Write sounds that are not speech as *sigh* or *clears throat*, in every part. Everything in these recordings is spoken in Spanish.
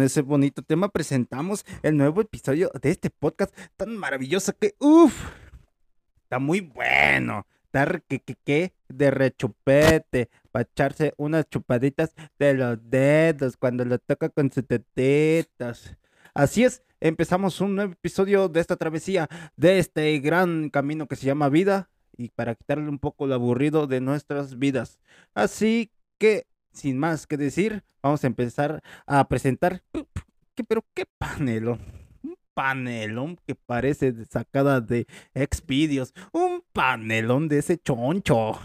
con ese bonito tema presentamos el nuevo episodio de este podcast tan maravilloso que, uff, está muy bueno. Está que, que, que de rechupete, para echarse unas chupaditas de los dedos cuando lo toca con sus tetitas. Así es, empezamos un nuevo episodio de esta travesía, de este gran camino que se llama vida y para quitarle un poco lo aburrido de nuestras vidas. Así que, sin más que decir, vamos a empezar a presentar. ¿Qué, pero qué panelón. Un panelón que parece sacada de Xvideos. Un panelón de ese choncho.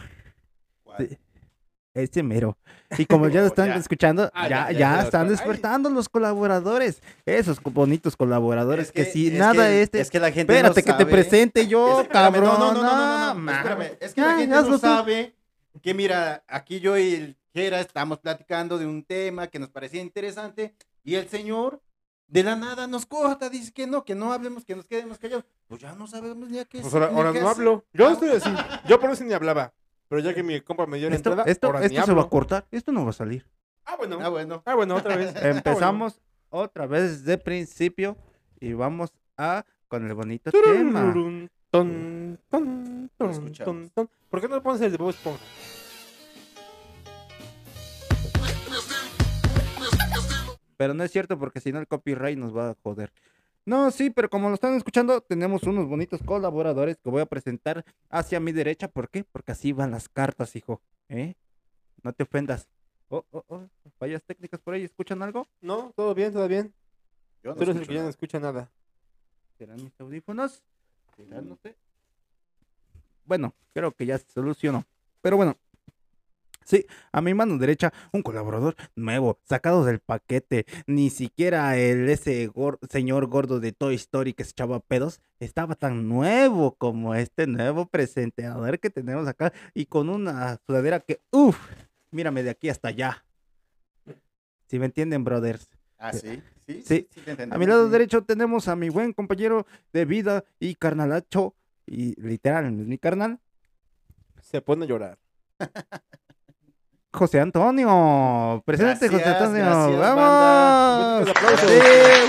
De- ese mero. *laughs* Y como ya lo están Ya. escuchando, Ah, ya, están ay. despertando los colaboradores. Esos bonitos colaboradores Es que, que- si es nada que- este. es que la gente no Espérate que te presente yo, Es- cabrón. No, no, no, no, no, no, espérame. Es que la gente no sabe que, mira, aquí yo y el Jera estamos platicando de un tema que nos parecía interesante y el señor de la nada nos corta, dice que no, que no hablemos, que nos quedemos callados. Pues ya no sabemos ni a qué Pues ahora, ni ahora qué no hacer. hablo. Yo Ah, estoy así. *laughs* Yo por eso ni hablaba. Pero ya que mi compa me dio la Esto, entrada, esto, ahora ni esto se hablo. va a cortar. Esto no va a salir. Ah, bueno. Ah, bueno. Ah, bueno, otra vez. *laughs* Ah, bueno. Empezamos otra vez de principio y vamos a con el bonito tema. Turururun, ton, ton, ton, escuchamos. ton, ton. ¿Por qué no le pones el de Bob Esponja? Pero no es cierto porque si no el copyright nos va a joder. No, sí, pero como lo están escuchando, tenemos unos bonitos colaboradores que voy a presentar hacia mi derecha. ¿Por qué? Porque así van las cartas, hijo. ¿Eh? No te ofendas. Oh, oh, oh. Fallas técnicas por ahí. ¿Escuchan algo? No, todo bien, todo bien. Yo no Tú eres el escucho que ya no escucha nada. ¿Serán mis audífonos? ¿Serán? No sé. Bueno, creo que ya se solucionó. Pero bueno. Sí, a mi mano derecha, un colaborador nuevo, sacado del paquete. Ni siquiera el ese gor- señor gordo de Toy Story que se echaba pedos estaba tan nuevo como este nuevo presentador que tenemos acá. Y con una sudadera que, uff, mírame de aquí hasta allá. Si me entienden, brothers. Ah, sí. Sí, Sí. te entendemos, A mi lado sí. derecho tenemos a mi buen compañero de vida y carnalacho. Y literal, es mi carnal, Se pone a llorar. *laughs* José Antonio. Presente, José Antonio. gracias, ¡Vamos! Aplausos. Sí, ¿eh?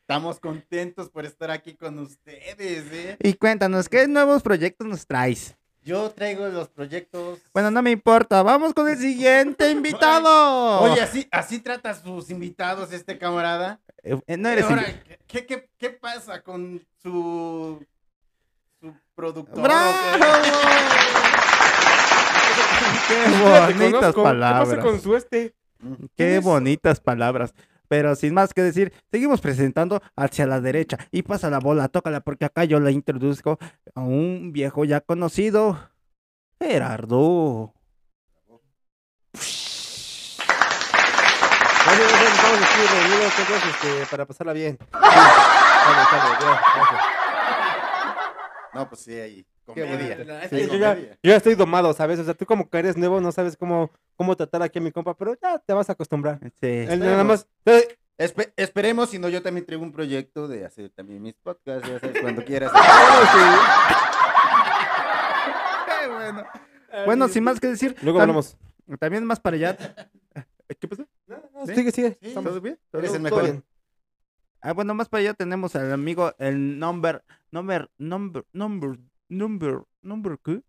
Estamos contentos por estar aquí con ustedes, ¿eh? Y cuéntanos, ¿qué nuevos proyectos nos traes? Yo traigo los proyectos. Bueno, no me importa. Vamos con el siguiente *laughs* invitado. Oye, así, así trata a sus invitados este camarada. Eh, eh, no eres Ahora, ¿qué, qué, qué pasa con su, su productor? ¡Bravo! Qué *laughs* bonitas conozco. ¿Qué pasa palabras. con su este? qué? Bonitas palabras. Pero sin más que decir, seguimos presentando hacia la derecha. Y pasa la bola, tócala, porque acá yo la introduzco a un viejo ya conocido, Gerardo. Gracias, gracias, estamos aquí reunidos todos este, para pasarla bien. Gracias. No, pues sí, ahí. Comedia. Sí, yo, ya, comedia. yo ya estoy domado, ¿sabes? O sea, tú como que eres nuevo, no sabes cómo, cómo tratar aquí a mi compa, pero ya te vas a acostumbrar. Sí. Él nada más. Espe- esperemos, si no, yo también traigo un proyecto de hacer también mis podcasts, ya sabes, cuando quieras. *laughs* *laughs* Qué bueno. Bueno, sin más que decir, Luego tam- hablamos. también más para allá. *laughs* ¿Qué pasó? No, no, ¿Sí? Sigue, sigue. Sí, Estamos- ¿Todo bien? Eres el todo mejor. bien. Ah, bueno, más para allá tenemos al amigo, el number, number, number, number, number, number, ¿qué?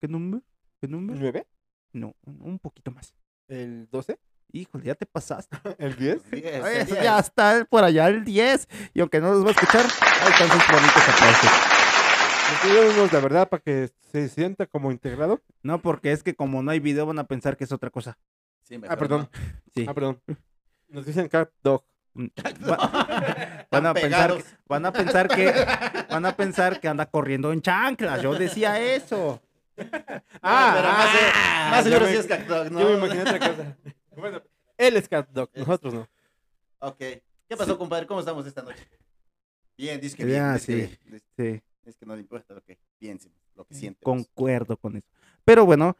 ¿Qué number? ¿Qué number? ¿Nueve? No, un poquito más. ¿El 12? Híjole, ya te pasaste. *laughs* ¿El 10? Diez, Oye, diez. ya está por allá el 10. Y aunque no los va a escuchar, ahí están sus bonitos aplausos. unos, la verdad, para que se sienta como integrado. No, porque es que como no hay video van a pensar que es otra cosa. Sí, Ah, perdón. Sí. Ah, perdón. Nos dicen cat dog. Va- *laughs* van a pensar, que- van a pensar que, van a pensar que anda corriendo en chanclas. Yo decía eso. Ah, pero más, ah, más seguro sí es ¿no? Yo me imaginé otra cosa. Bueno, él es cat dog, nosotros no. Ok. ¿Qué pasó, compadre? ¿Cómo estamos esta noche? Bien, dice que bien. Que sí. bien. Sí, Es que no le importa lo que piensen, lo que sienten. concuerdo con eso. Pero bueno,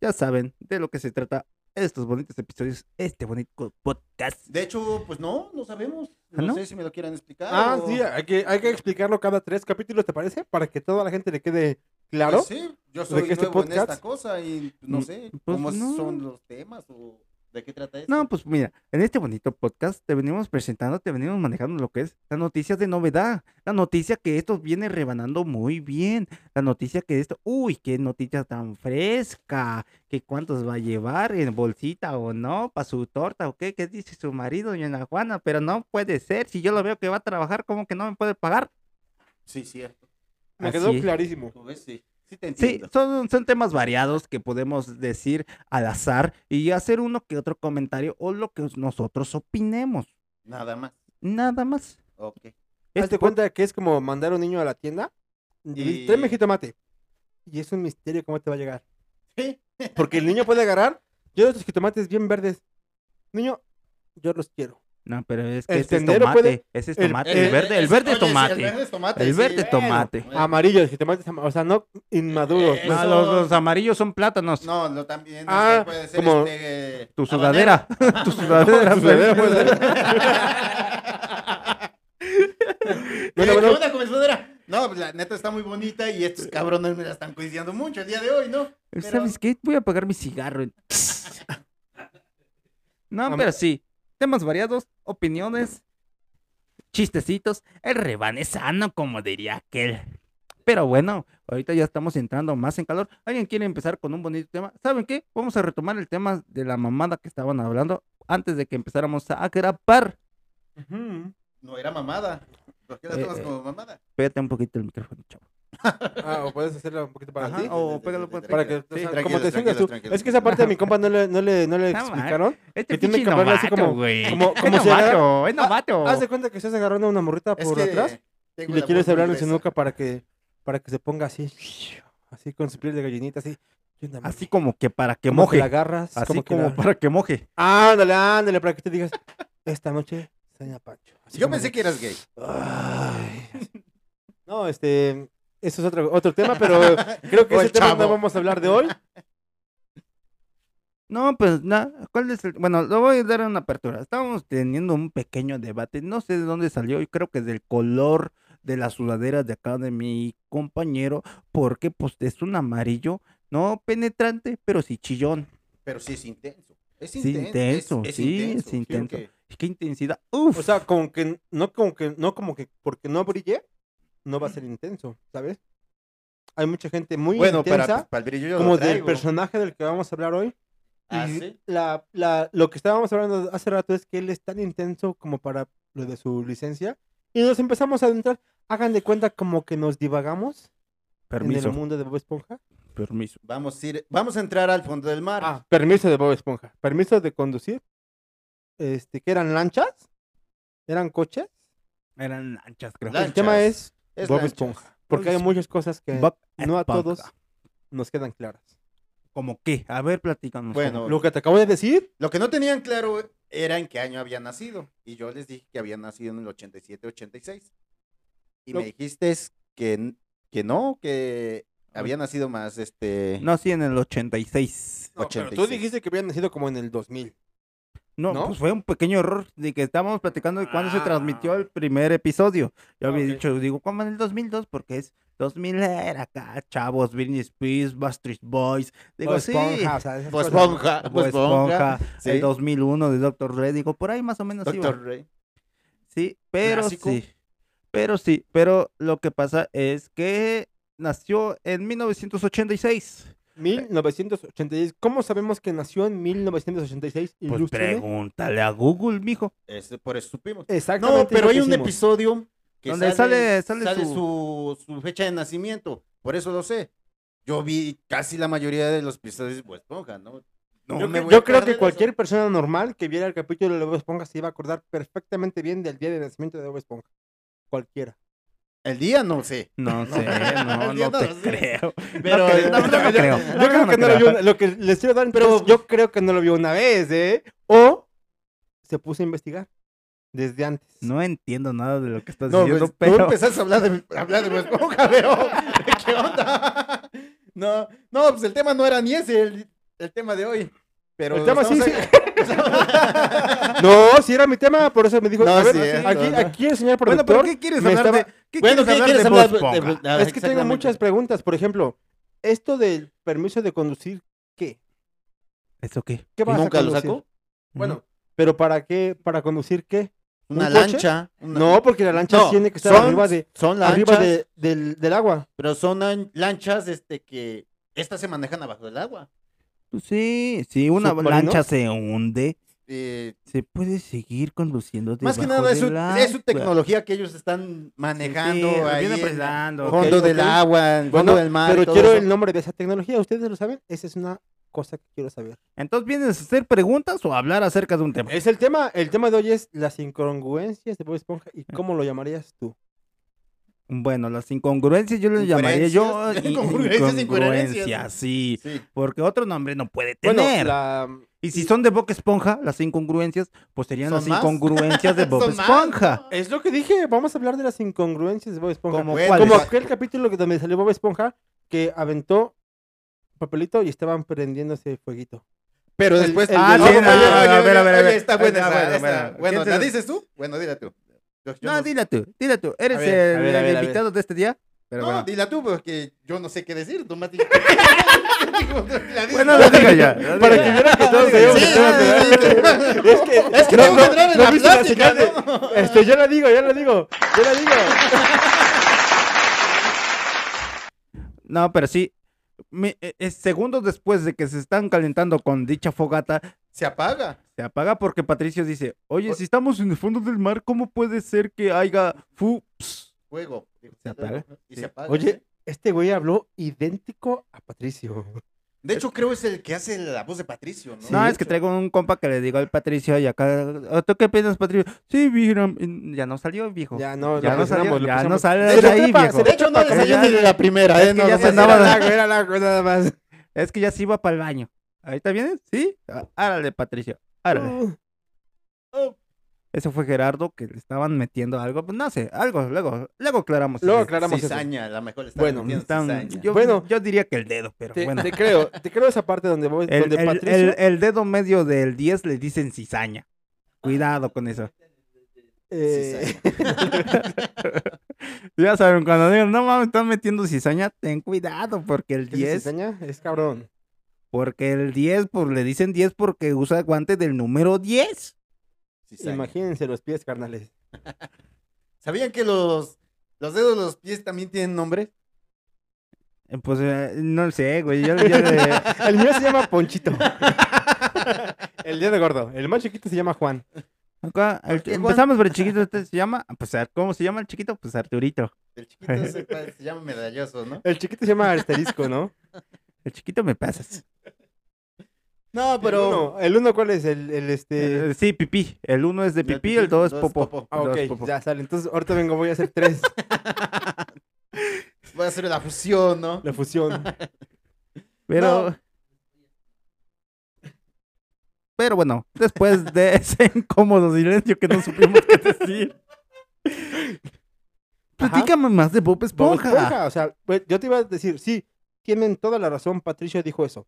ya saben de lo que se trata estos bonitos episodios, este bonito podcast. De hecho, pues no, no sabemos. ¿Ah, No, no? sé si me lo quieran explicar. Ah, o- sí, hay que, hay que explicarlo cada tres capítulos, ¿te parece? Para que toda la gente le quede claro. Pues sí, yo soy que este en esta cosa y no Mm, sé pues cómo no. son los temas o de qué trata esto. No, pues mira, en este bonito podcast te venimos presentando, te venimos manejando lo que es las noticias de novedad, la noticia que esto viene rebanando muy bien, la noticia que esto, uy, qué noticia tan fresca, que cuántos va a llevar en bolsita o no, para su torta o qué, qué dice su marido, doña Juana, pero no puede ser, si yo lo veo que va a trabajar, ¿cómo que no me puede pagar? Sí, cierto. Me Así quedó es. clarísimo. Ves, sí. Sí te Sí, entiendo. son, son temas variados que podemos decir al azar y hacer uno que otro comentario o lo que nosotros opinemos, Nada más. nada más. Ok. Este cuenta que es como mandar a un niño a la tienda y Y- tráeme jitomate. Y es un misterio cómo te va a llegar. Sí. Porque el niño puede agarrar, yo estos jitomates bien verdes. Niño, yo los quiero. No, pero es que El ese es tomate. puede- Ese es el- tomate. el- El, verde, el verde tomate. El verde es tomate. El verde tomate. bueno. Amarillo, el jitomate, ama- o sea, no inmaduros. Eh, no- No, los, los amarillos son plátanos. No, no también Ah, este, puede ser como este, tu sudadera. *laughs* tu sudadera. Tu sudadera puede ser. *laughs* Bueno, Bueno, bueno. ¿Qué onda con mi sudadera? No, pues, la neta está muy bonita y estos cabrones me la están coincidiendo mucho el día de hoy, ¿no? Pero- ¿Sabes qué? Voy a apagar mi cigarro. *laughs* No, Am- pero sí. Temas variados, opiniones, chistecitos. El rebane sano, como diría aquel. Pero bueno, ahorita ya estamos entrando más en calor. ¿Alguien quiere empezar con un bonito tema? ¿Saben qué? Vamos a retomar el tema de la mamada que estaban hablando antes de que empezáramos a grabar. Ujú. No era mamada. ¿Por qué la tomas Eh, como mamada? Pégate un poquito el micrófono, chavo. *laughs* Ah, o puedes hacerlo un poquito para Ajá, ti. o pégalo, Para que, o sea, como te tú. Es que esa parte de mi compa no le, no le, no le No, explicaron. Este Que tiene que así como- güey. como- Es como si agarra- novato, es novato. Haz de cuenta que estás agarrando a una morrita Es por que atrás y le quieres hablar en su nuca para que, para que se ponga así, así con su piel de gallinita, así. ¿Qué onda, Así como que para que Como moje. la agarras, Así como, como, que la- para que moje. Ándale, ándale, para que te digas, esta noche sueña Pancho. Así Yo como pensé de, que eras gay. "Ay". No, este, eso es otro, otro tema, pero creo que *laughs* O ese tema chavo. no vamos a hablar de hoy. No, pues nada. ¿Cuál es el...? Bueno, lo voy a dar una apertura. Estábamos teniendo un pequeño debate. No sé de dónde salió. Y creo que del color de la sudadera de acá de mi compañero. Porque pues es un amarillo. No penetrante, pero sí chillón. Pero sí es intenso. Es intenso. intenso, es, es sí, intenso. es intenso. que- Qué intensidad. Uf. O sea, como que, no como que, no como que, porque no brille, no va a ser intenso, ¿sabes? Hay mucha gente muy Bueno, intensa, para, para el brillo yo como lo del personaje del que vamos a hablar hoy. Ah, y ¿sí? la, la, lo que estábamos hablando hace rato es que él es tan intenso como para lo de su licencia. Y nos empezamos a adentrar. Hagan de cuenta como que nos divagamos Permiso. en el mundo de Bob Esponja. Permiso. Vamos a, ir, vamos a entrar al fondo del mar. Ah, permiso de Bob Esponja. Permiso de conducir. Este, que eran lanchas. Eran coches. Eran anchas, creo. Lanchas. El tema es Es Bob. Esponja. Porque hay muchas cosas que Bob no a Esponja. todos nos quedan claras. ¿Cómo qué? A ver, platícanos. Bueno. Lo que te acabo de decir, Lo que no tenían claro era en qué año había nacido. Y yo les dije que había nacido en el 87-86. Y Lo- me dijiste que, que no, que había nacido más, este... No, sí, en el 86. no, pero tú 86. dijiste que había nacido como en el 2000. No, ¿No? pues fue un pequeño error de que estábamos platicando de cuándo se transmitió Ah. el primer episodio. Yo había Ok. dicho, digo, ¿cómo en el 2002? Porque es 2000 era acá, chavos, Britney Spears, Backstreet Boys. Digo, sí. Esponja, o sea, cosas. Esponja, Bob Esponja, Esponja, sí. el 2001 de Doctor Red, digo, por ahí más o menos iba. Doctor Rey. Sí, pero Clásico. sí. Pero sí, pero lo que pasa es que nació en 1986. 1986. ¿Cómo sabemos que nació en 1986? Pues pregúntale a Google, mijo. Ese, por eso supimos. Exactamente. No, pero hay un hicimos. episodio que Donde sale- sale su... su fecha de nacimiento. Por eso lo sé. Yo vi casi la mayoría de los episodios de Bob Esponja, ¿no? No yo me cre- voy a yo creo que eso. cualquier persona normal que viera el capítulo de Bob Esponja se iba a acordar perfectamente bien del día de nacimiento de Bob Esponja. Cualquiera. El día no sé. No *laughs* sé, no, no te creo. Pero... creo, no, no, no creo. Yo creo que no lo vio. una- Lo que les quiero dar Pero- yo creo que no lo vio una vez, ¿eh? O se puso a investigar desde antes. No entiendo nada de lo que estás diciendo, pues, tú pero empezaste a hablar de, a hablar de Bob Esponja, pero ¿qué onda? *laughs* No, no, pues el tema no era ni ese, el, el tema de hoy. Pero El tema sí, sí. *laughs* a- No, si era mi tema, por eso me dijo, No, a ver, sí, aquí, no. aquí el señor Bueno, productor pero ¿qué quieres hablar estaba- de ¿qué Bueno, quieres ¿qué quieres hablar? De- Es que tengo muchas preguntas. Por ejemplo, esto del permiso de conducir, ¿qué? ¿Eso qué? ¿Qué ¿Y vas a nunca lo conducir? sacó? Bueno, pero ¿para qué? ¿Para conducir qué? Una lancha. una- No, porque la lancha No, tiene que estar son- arriba de Son lanchas, arriba de- del, del agua. pero son lan- lanchas este, que estas se manejan abajo del agua. Pues sí, si una ¿Submarinos? lancha se hunde, Eh, se puede seguir conduciendo más que nada es su, es tecnología que ellos están manejando Sí, sí, ahí en fondo del agua, en fondo Bueno, del mar. pero quiero eso. el nombre de esa tecnología. ¿Ustedes lo saben? Esa es una cosa que quiero saber. Entonces, ¿vienes a hacer preguntas o a hablar acerca de un tema? Es el tema. El tema de hoy es las incongruencias de Bob Esponja. ¿Y cómo lo llamarías tú? Bueno, las incongruencias yo les llamaría yo Incongruencias, *laughs* incongruencias, sí, Sí. porque otro nombre no puede Bueno, tener. la, Y si son de Bob Esponja, las incongruencias, pues serían ¿Son las más? incongruencias de *laughs* Bob más, Esponja. Es lo que dije, vamos a hablar de las incongruencias de Bob Esponja. ¿Cómo Bueno, cuáles? Como aquel capítulo que donde salió Bob Esponja que aventó papelito y estaban prendiéndose fueguito. Pero después. el Ah, sí, a ver, a ver, a ver. oye, está buena Está esa, bueno, esa. bueno. Bueno, ¿Quién ¿la dices tú? Bueno, dila tú. Yo- yo No, dila tú, dila tú. Eres ver, el, ver, el ver, invitado de este día. Pero no, bueno. dila tú, porque yo no sé qué decir. Tú, dices *laughs* Bueno, lo digo ya. Para que ya. vieran que todos Sí, sabíamos sí, sí. Es que, Es que no, tengo que no, entrar en no la viste la plática, señal de- ¿no? Este, yo la digo, yo la digo, yo la digo. No, pero sí. mi- eh, eh, segundos después de que se están calentando con dicha fogata, Se apaga. Se apaga porque Patricio dice, oye, si estamos en el fondo del mar, ¿cómo puede ser que haya fu... ps?" Fuego. Se apaga. Y Sí. se apaga. Oye, este güey habló idéntico a Patricio. De hecho, creo es el que hace la voz de Patricio, ¿no? No, es que traigo un compa que le digo al Patricio y acá, "¿Oh, ¿tú qué piensas, Patricio? Sí, ya no salió, viejo. Ya no, Ya no salió, ya no sale de ahí, trepa, viejo. De hecho, no le salió ni de la primera, es ¿eh? que No, ya se andaba- Era largo, era largo, nada más. Es que ya se iba para el baño. ¿Ahorita vienes? ¿Sí? Ah, Árale, Patricio, árale. Uh, Ese fue Gerardo que le estaban metiendo algo, pues no sé, algo, luego, luego aclaramos. Luego eso. aclaramos eso. Cizaña, la mejor está Bueno, metiendo Están- cizaña. yo, Bueno. yo diría que el dedo, pero Te, bueno. te creo, te creo esa parte donde, voy, El, donde el- Patricio... el- el dedo medio del 10 le dicen cizaña. Cuidado con eso. eh, *laughs* Ya saben, cuando digan, no mames, están metiendo cizaña, ten cuidado, porque el ¿qué 10, se cizaña? Es cabrón. Porque el 10, pues le dicen 10 porque usa guante del número 10. Cizaña. Imagínense los pies, carnales. *laughs* ¿Sabían que los, los dedos de los pies también tienen nombre? Eh, Pues eh, no sé, güey. Yo, yo *laughs* le- El mío se llama Ponchito. *laughs* el día de gordo. El más chiquito se llama Juan. acá, el- Juan? empezamos por el chiquito, este se llama, pues, ¿cómo se llama el chiquito? Pues Arturito. El chiquito se, se llama medalloso, ¿no? El chiquito se llama Asterisco, ¿no? El chiquito me pasas. No, El pero... uno, ¿el uno cuál es? El, el este... Eh, sí, pipí. El uno es de pipí, pipí, el dos es popó. Ah, ok, popó. ya sale. Entonces, ahorita vengo, voy a hacer tres. *laughs* Voy a hacer la fusión, ¿no? La fusión. *laughs* Pero. No. Pero bueno, después de *laughs* ese incómodo silencio que no supimos qué decir. Platícame más de Bob Bob Esponja. Esponja, O sea, pues, yo te iba a decir, sí, tienen toda la razón. Patricio dijo eso.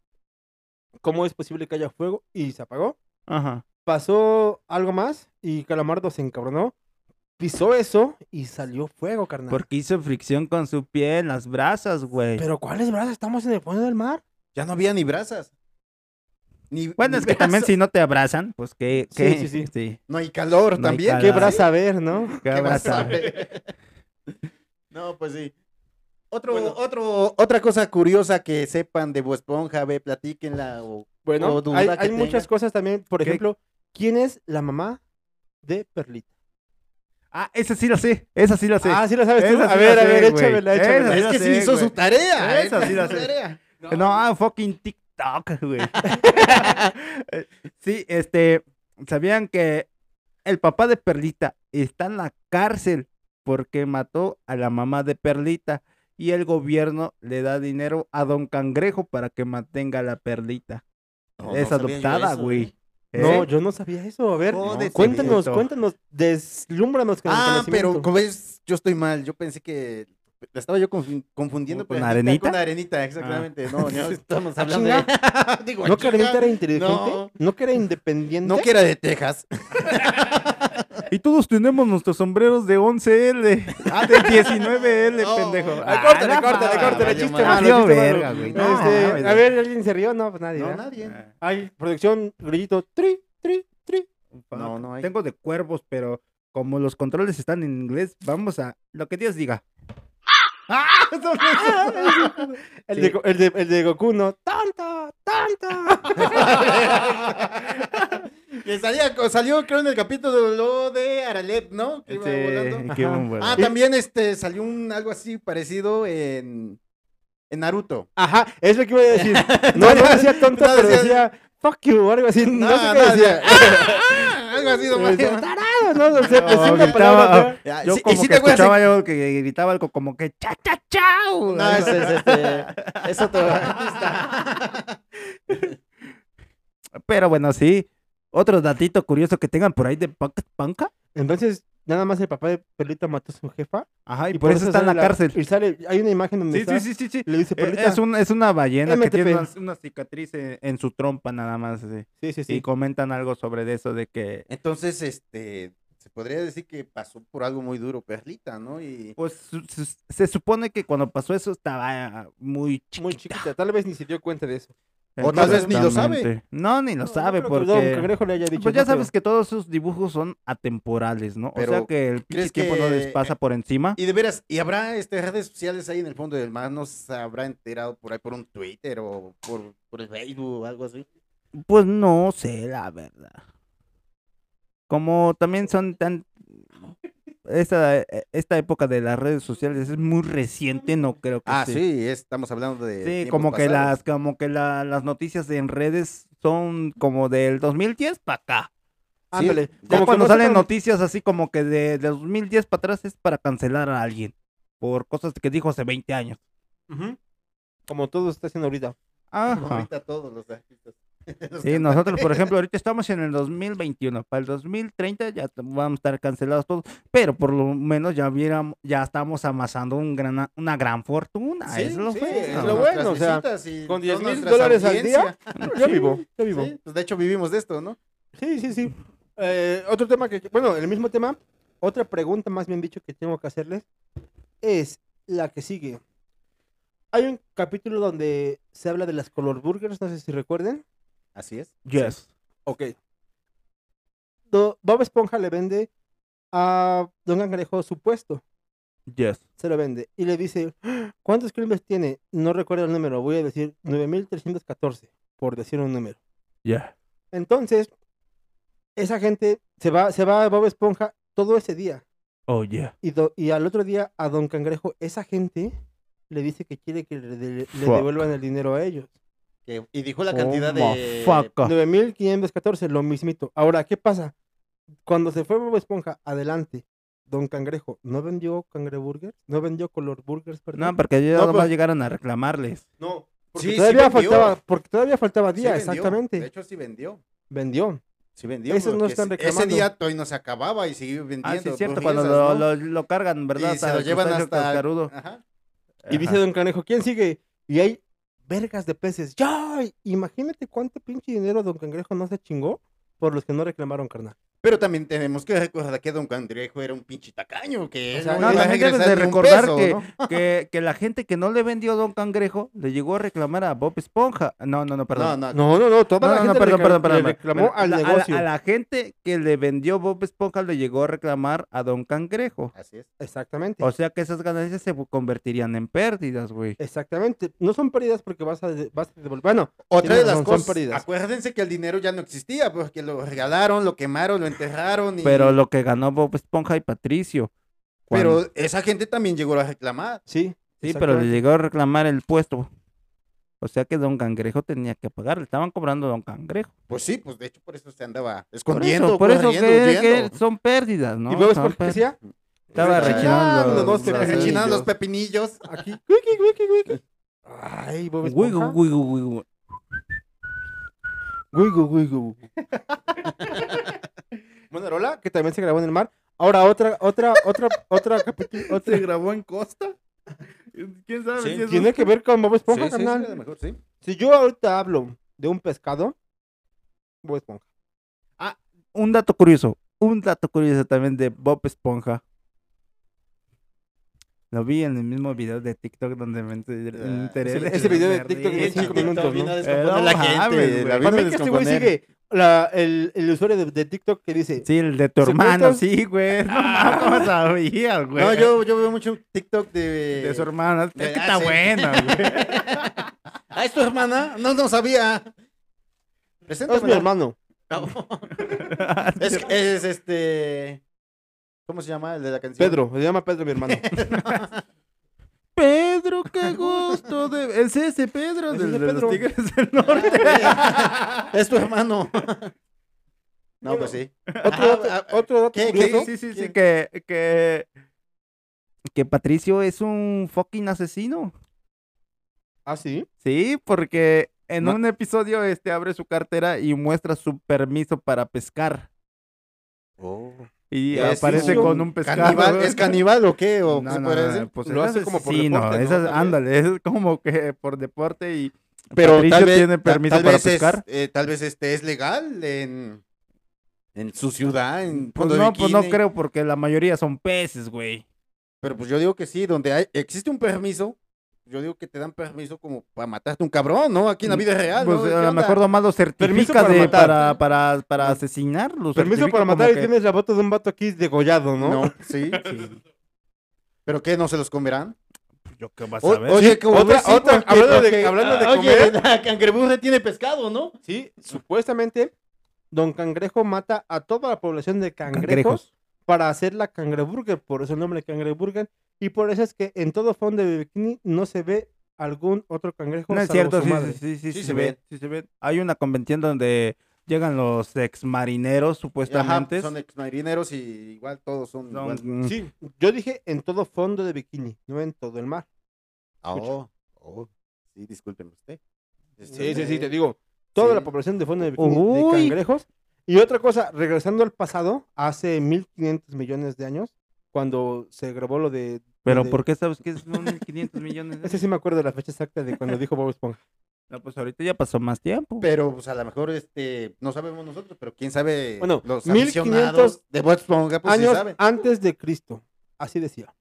¿Cómo es posible que haya fuego? Y se apagó. Ajá. Pasó algo más y Calamardo se encabronó. Pisó eso y salió fuego, carnal. Porque hizo fricción con su pie en las brasas, güey. Pero ¿cuáles brazos? Estamos en el fondo del mar. Ya no había ni brasas. Ni, Bueno, ni es que también si no te abrazan, pues que. Sí, sí, sí. No hay calor No hay también. calor. ¿Qué braza ver, no? ¿Qué ¿Qué vas a abraza? ver? *laughs* No, pues sí. Otro, Bueno. otro, otra cosa curiosa que sepan de Bob Esponja, ve, platíquenla. O... Bueno, O duda hay, que hay muchas cosas también. Por ¿Qué? ejemplo, ¿quién es la mamá de Perlita? Ah, esa sí la sé. Esa sí la sé. Ah, sí lo sabes tú. Esa A sí ver, la a sé, ver, échamela, échamela. Es la que sí hizo su tarea. Esa ¿eh? sí la Hizo su sé. tarea. No, ah, fucking TikTok, güey. *laughs* sí, este, ¿sabían que el papá de Perlita está en la cárcel porque mató a la mamá de Perlita y el gobierno le da dinero a Don Cangrejo para que mantenga la Perlita? No, es no adoptada, eso, güey. ¿eh? No, ¿Eh? yo no sabía eso. A ver, Jódete, cuéntanos, cuéntanos, deslúmbranos con el Ah, pero como ves, yo estoy mal. Yo pensé que la estaba yo confu- confundiendo ¿Con Perlita Arenita? Con arenita, exactamente. No, no *laughs* estamos Ah, hablando de... *laughs* Digo, ¿No que. Arenita era inteligente? No. ¿No, que era independiente? No que era de Texas. *laughs* Y todos tenemos nuestros sombreros de 11L. Ah, de 19L, No. pendejo. Ah, córtale, no córtale, córtale, chiste malo, Valió chiste verga, malo. güey. Este, No, mames. a ver, ¿alguien se rió? No, pues nadie. No, ¿verdad? nadie. Ay, producción, grillito, tri, tri, tri. No, no hay. Tengo de cuervos, pero como los controles están en inglés, vamos a lo que Dios diga. ¡Ah! *laughs* *laughs* El, Sí. de, el, de, el de Goku, no. ¡Tonto! ¡Tonto! *laughs* Que salía, salió, creo, en el capítulo lo de Aralet, ¿no? Que iba volando. qué. Ah, también este, salió un algo así parecido en, en Naruto. Ajá, es lo que iba a decir. *laughs* No, no decía tonto, No pero decía- decía fuck you o algo así. No, No, sé no, qué decía. *laughs* Algo así nomás. *laughs* Decía, tarado, no, no sé, No, una gritaba, palabra. Ya, Yo sí, como sí que escuchaba yo que gritaba algo como que cha cha chao. No, ese es este. Es otro artista. Pero bueno, sí. Otro datito curioso que tengan por ahí de Panca. Entonces, nada más el papá de Perlita mató a su jefa. Ajá, y, por, eso está en la cárcel. Y sale, hay una imagen donde Sí, está. sí, sí, sí, sí. Le dice Eh, Perlita. Es, un- es una ballena que tiene una, una cicatriz en, en su trompa nada más. sí. Sí, sí, Y comentan algo sobre eso de que Entonces, este. Se podría decir que pasó por algo muy duro, Perlita, ¿no? Y. Pues su- su- se supone que cuando pasó eso estaba muy chiquita. Muy chiquita. Tal vez ni se dio cuenta de eso. O tal vez ni lo sabe. No, ni lo No, sabe no creo que porque... Cangrejo le haya dicho. Pues ya no, pero- sabes que todos sus dibujos son atemporales, ¿no? o sea que el pinche ¿crees tiempo no les pasa por encima. Y de veras, ¿y habrá este, redes sociales ahí en el fondo del mar? ¿No se habrá enterado por ahí por un Twitter o por, por el Facebook o algo así? Pues no sé, la verdad. Como también son tan... Esta, esta época de las redes sociales es muy reciente, no creo que Ah, sí. sí, estamos hablando de. Sí, como que las, como que la- las noticias en redes son como del 2010 para acá. Ándale. Ya Como cuando salen noticias así como que de, de 2010 para atrás es para cancelar a alguien por cosas que dijo hace 20 años. Como todo está haciendo ahorita. Ajá. Ahorita todos los artistas. *laughs* Sí, nosotros, por ejemplo, ahorita estamos en el 2021. Para el 2030 ya vamos a estar cancelados todos, pero por lo menos ya viéramos, ya estamos amasando un gran, una gran fortuna. Sí, es lo sí, bueno. es con lo nuestras bueno, o sea, visitas y con 10 con mil dólares al día. *laughs* Yo vivo, yo vivo. Sí, pues de hecho vivimos de esto, ¿no? Sí, sí, sí. Eh, otro tema que, bueno, el mismo tema, otra pregunta más bien dicho que tengo que hacerles es la que sigue. Hay un capítulo donde se habla de las color burgers, no sé si recuerden. Así es. Yes. Ok. Do- Bob Esponja le vende a Don Cangrejo su puesto, Yes. se lo vende y le dice, "Ah, ¿cuántos crímenes tiene? No recuerdo el número, voy a decir 9314, por decir un número. Yeah. Entonces, esa gente se va, se va a Bob Esponja todo ese día. Oh, yeah. Y, do- y al otro día a Don Cangrejo, esa gente le dice que quiere que le, devuelvan el dinero a ellos. Que- y dijo la Oh, cantidad de. motherfucker. 9514, lo mismito. Ahora, ¿qué pasa? Cuando se fue Bob Esponja, adelante, Don Cangrejo, ¿no vendió cangreburgers? ¿No vendió color burgers, perdón? No, porque ya No, nomás pues- llegaron a reclamarles. No, porque, Sí, todavía faltaba, porque todavía faltaba día, exactamente. De hecho, sí vendió. Vendió. Sí vendió. Esos no porque están ese- reclamando. Ese día todavía no se acababa y siguió vendiendo. Ah, sí, es cierto, dos cuando lo, ¿no? lo, lo cargan, ¿verdad? Y se lo llevan hasta. cascarudo. Ajá. Y dice Ajá. Don Cangrejo, ¿quién sigue? Y hay vergas de peces. ¡Ya! Imagínate cuánto pinche dinero Don Cangrejo no se chingó por los que no reclamaron, carnal. Pero también tenemos que recordar que Don Cangrejo era un pinche tacaño, que O sea, no No, iba a también debes regresar de recordar peso, que, ¿no? *laughs* que, que la gente que no le vendió Don Cangrejo le llegó a reclamar a Bob Esponja. No, no, no, perdón. No, no, No, no, no, toda No, la no, no, gente perdón, le reclamó al a la- negocio. A la, gente que le vendió Bob Esponja le llegó a reclamar a Don Cangrejo. Así es. Exactamente. O sea que esas ganancias se convertirían en pérdidas, güey. Exactamente. No son pérdidas porque vas a, vas a devolver. Bueno, Otra de las razón, son cosas, pérdidas. acuérdense que el dinero ya no existía, porque lo regalaron, lo quemaron, lo enterraron. Y... Pero lo que ganó Bob Esponja y Patricio. cuando- Pero esa gente también llegó a reclamar. sí. Sí, pero le llegó a reclamar el puesto. O sea que Don Cangrejo tenía que pagar. Le estaban cobrando a Don Cangrejo. Pues sí, pues de hecho por eso se andaba Por escondiendo, eso, por eso corriendo, que, son pérdidas, ¿no? ¿Y luego es decía? Estaba Rechinando dos los- pepinillos. Rechinando los pepinillos. Aquí. *laughs* Wiki, wiki, wiki. Ay, Bob Esponja. wigu, wigu. Wigu, wigu. Bueno, *laughs* Que también se grabó en el mar. Ahora otra, otra, *laughs* otra, otra capítulo. Otra... grabó en Costa? ¿Quién sabe Sí, si Tiene que ver con Bob Esponja, sí, sí, carnal. mejor sí. Si yo ahorita hablo de un pescado, Bob Esponja. Un dato curioso. Un dato curioso también de Bob Esponja. Lo vi en el mismo video de TikTok donde me Ah, enteré. ese- de ese video de TikTok de risa, cinco güey. minutos, ¿no? Vino a Eh, no la mames, gente, güey. la vino a este güey sigue la, el, el usuario de, de TikTok que dice, Sí, el de tu ¿Se hermano, sí, güey. No, *laughs* ¿cómo sabías, güey? No, yo, yo veo mucho TikTok de... De su hermana. Es que Ah, está sí. buena, güey. Ah, *laughs* ¿es tu hermana? No, no sabía. "No, es mi hermano. No. *laughs* es, es este... ¿Cómo se llama el de la canción? Pedro, se llama Pedro mi hermano. Pedro, qué *laughs* gusto de... Es ese Pedro, Es de Pedro. los Tigres del Norte. *laughs* es tu hermano. *laughs* No, pues sí. Otro Ah, ah, otro dato ¿qué- curioso. Sí, sí, sí, sí, que, que, que Patricio es un fucking asesino. Ah, sí. Sí, porque en No. un episodio este abre su cartera y muestra su permiso para pescar. Y ¿Es aparece con un pescado. ¿Caníbal? ¿Es caníbal o qué? ¿O No, pues Lo hace como por asesino, deporte, es ¿no? as- También. ándale, es como que por deporte y Pero Patricio tal vez, tiene permiso tal para vez es- pescar. eh, tal vez este es legal en, en su ciudad, en Pues no, pues no creo porque la mayoría son peces, güey. Pero pues yo digo que sí, donde hay, existe un permiso, yo digo que te dan permiso como para matarte un cabrón, ¿no? Aquí en la vida real, Pues ¿no? a ¿Qué lo mejor nomás lo certifica para de- matar. para, para, para asesinar. lo Permiso para matar y que- tienes la foto de un vato aquí degollado, ¿no? No, *laughs* sí. ¿Pero qué? ¿No se los comerán? Yo qué vas a ver. oye, como Otra- sí, otra- porque- hablando de- hablando de ah, comer. Oye, la cangreburra tiene pescado, ¿no? Sí, supuestamente Don Cangrejo mata a toda la población de cangrejos, Cangrejos. Para hacer la cangreburger, por eso el nombre cangreburger, y por eso es que en todo fondo de bikini no se ve algún otro cangrejo. No es cierto, sí, sí, sí, sí, Sí se se ve, sí se ven. Hay una convención donde llegan los ex marineros, supuestamente. Ajá, son exmarineros y igual todos son, Son- igual. Sí, yo dije en todo fondo de bikini, no en todo el mar. Ah, Oh, oh, sí, discúlpeme usted. Sí, sí, sí, te digo. Toda Sí. la población de fondo de bikini de cangrejos. Y otra cosa, regresando al pasado, hace 1500 millones de años, cuando se grabó lo de... Pero de- ¿por qué sabes que son 500 millones? de- Ese sí me acuerdo de la fecha exacta de cuando dijo Bob Esponja. No, pues ahorita ya pasó más tiempo. Pero pues a lo mejor este no sabemos nosotros, pero quién sabe Bueno, los 1500 aficionados de Bob Esponja, pues sí Años saben. antes de Cristo, así decía.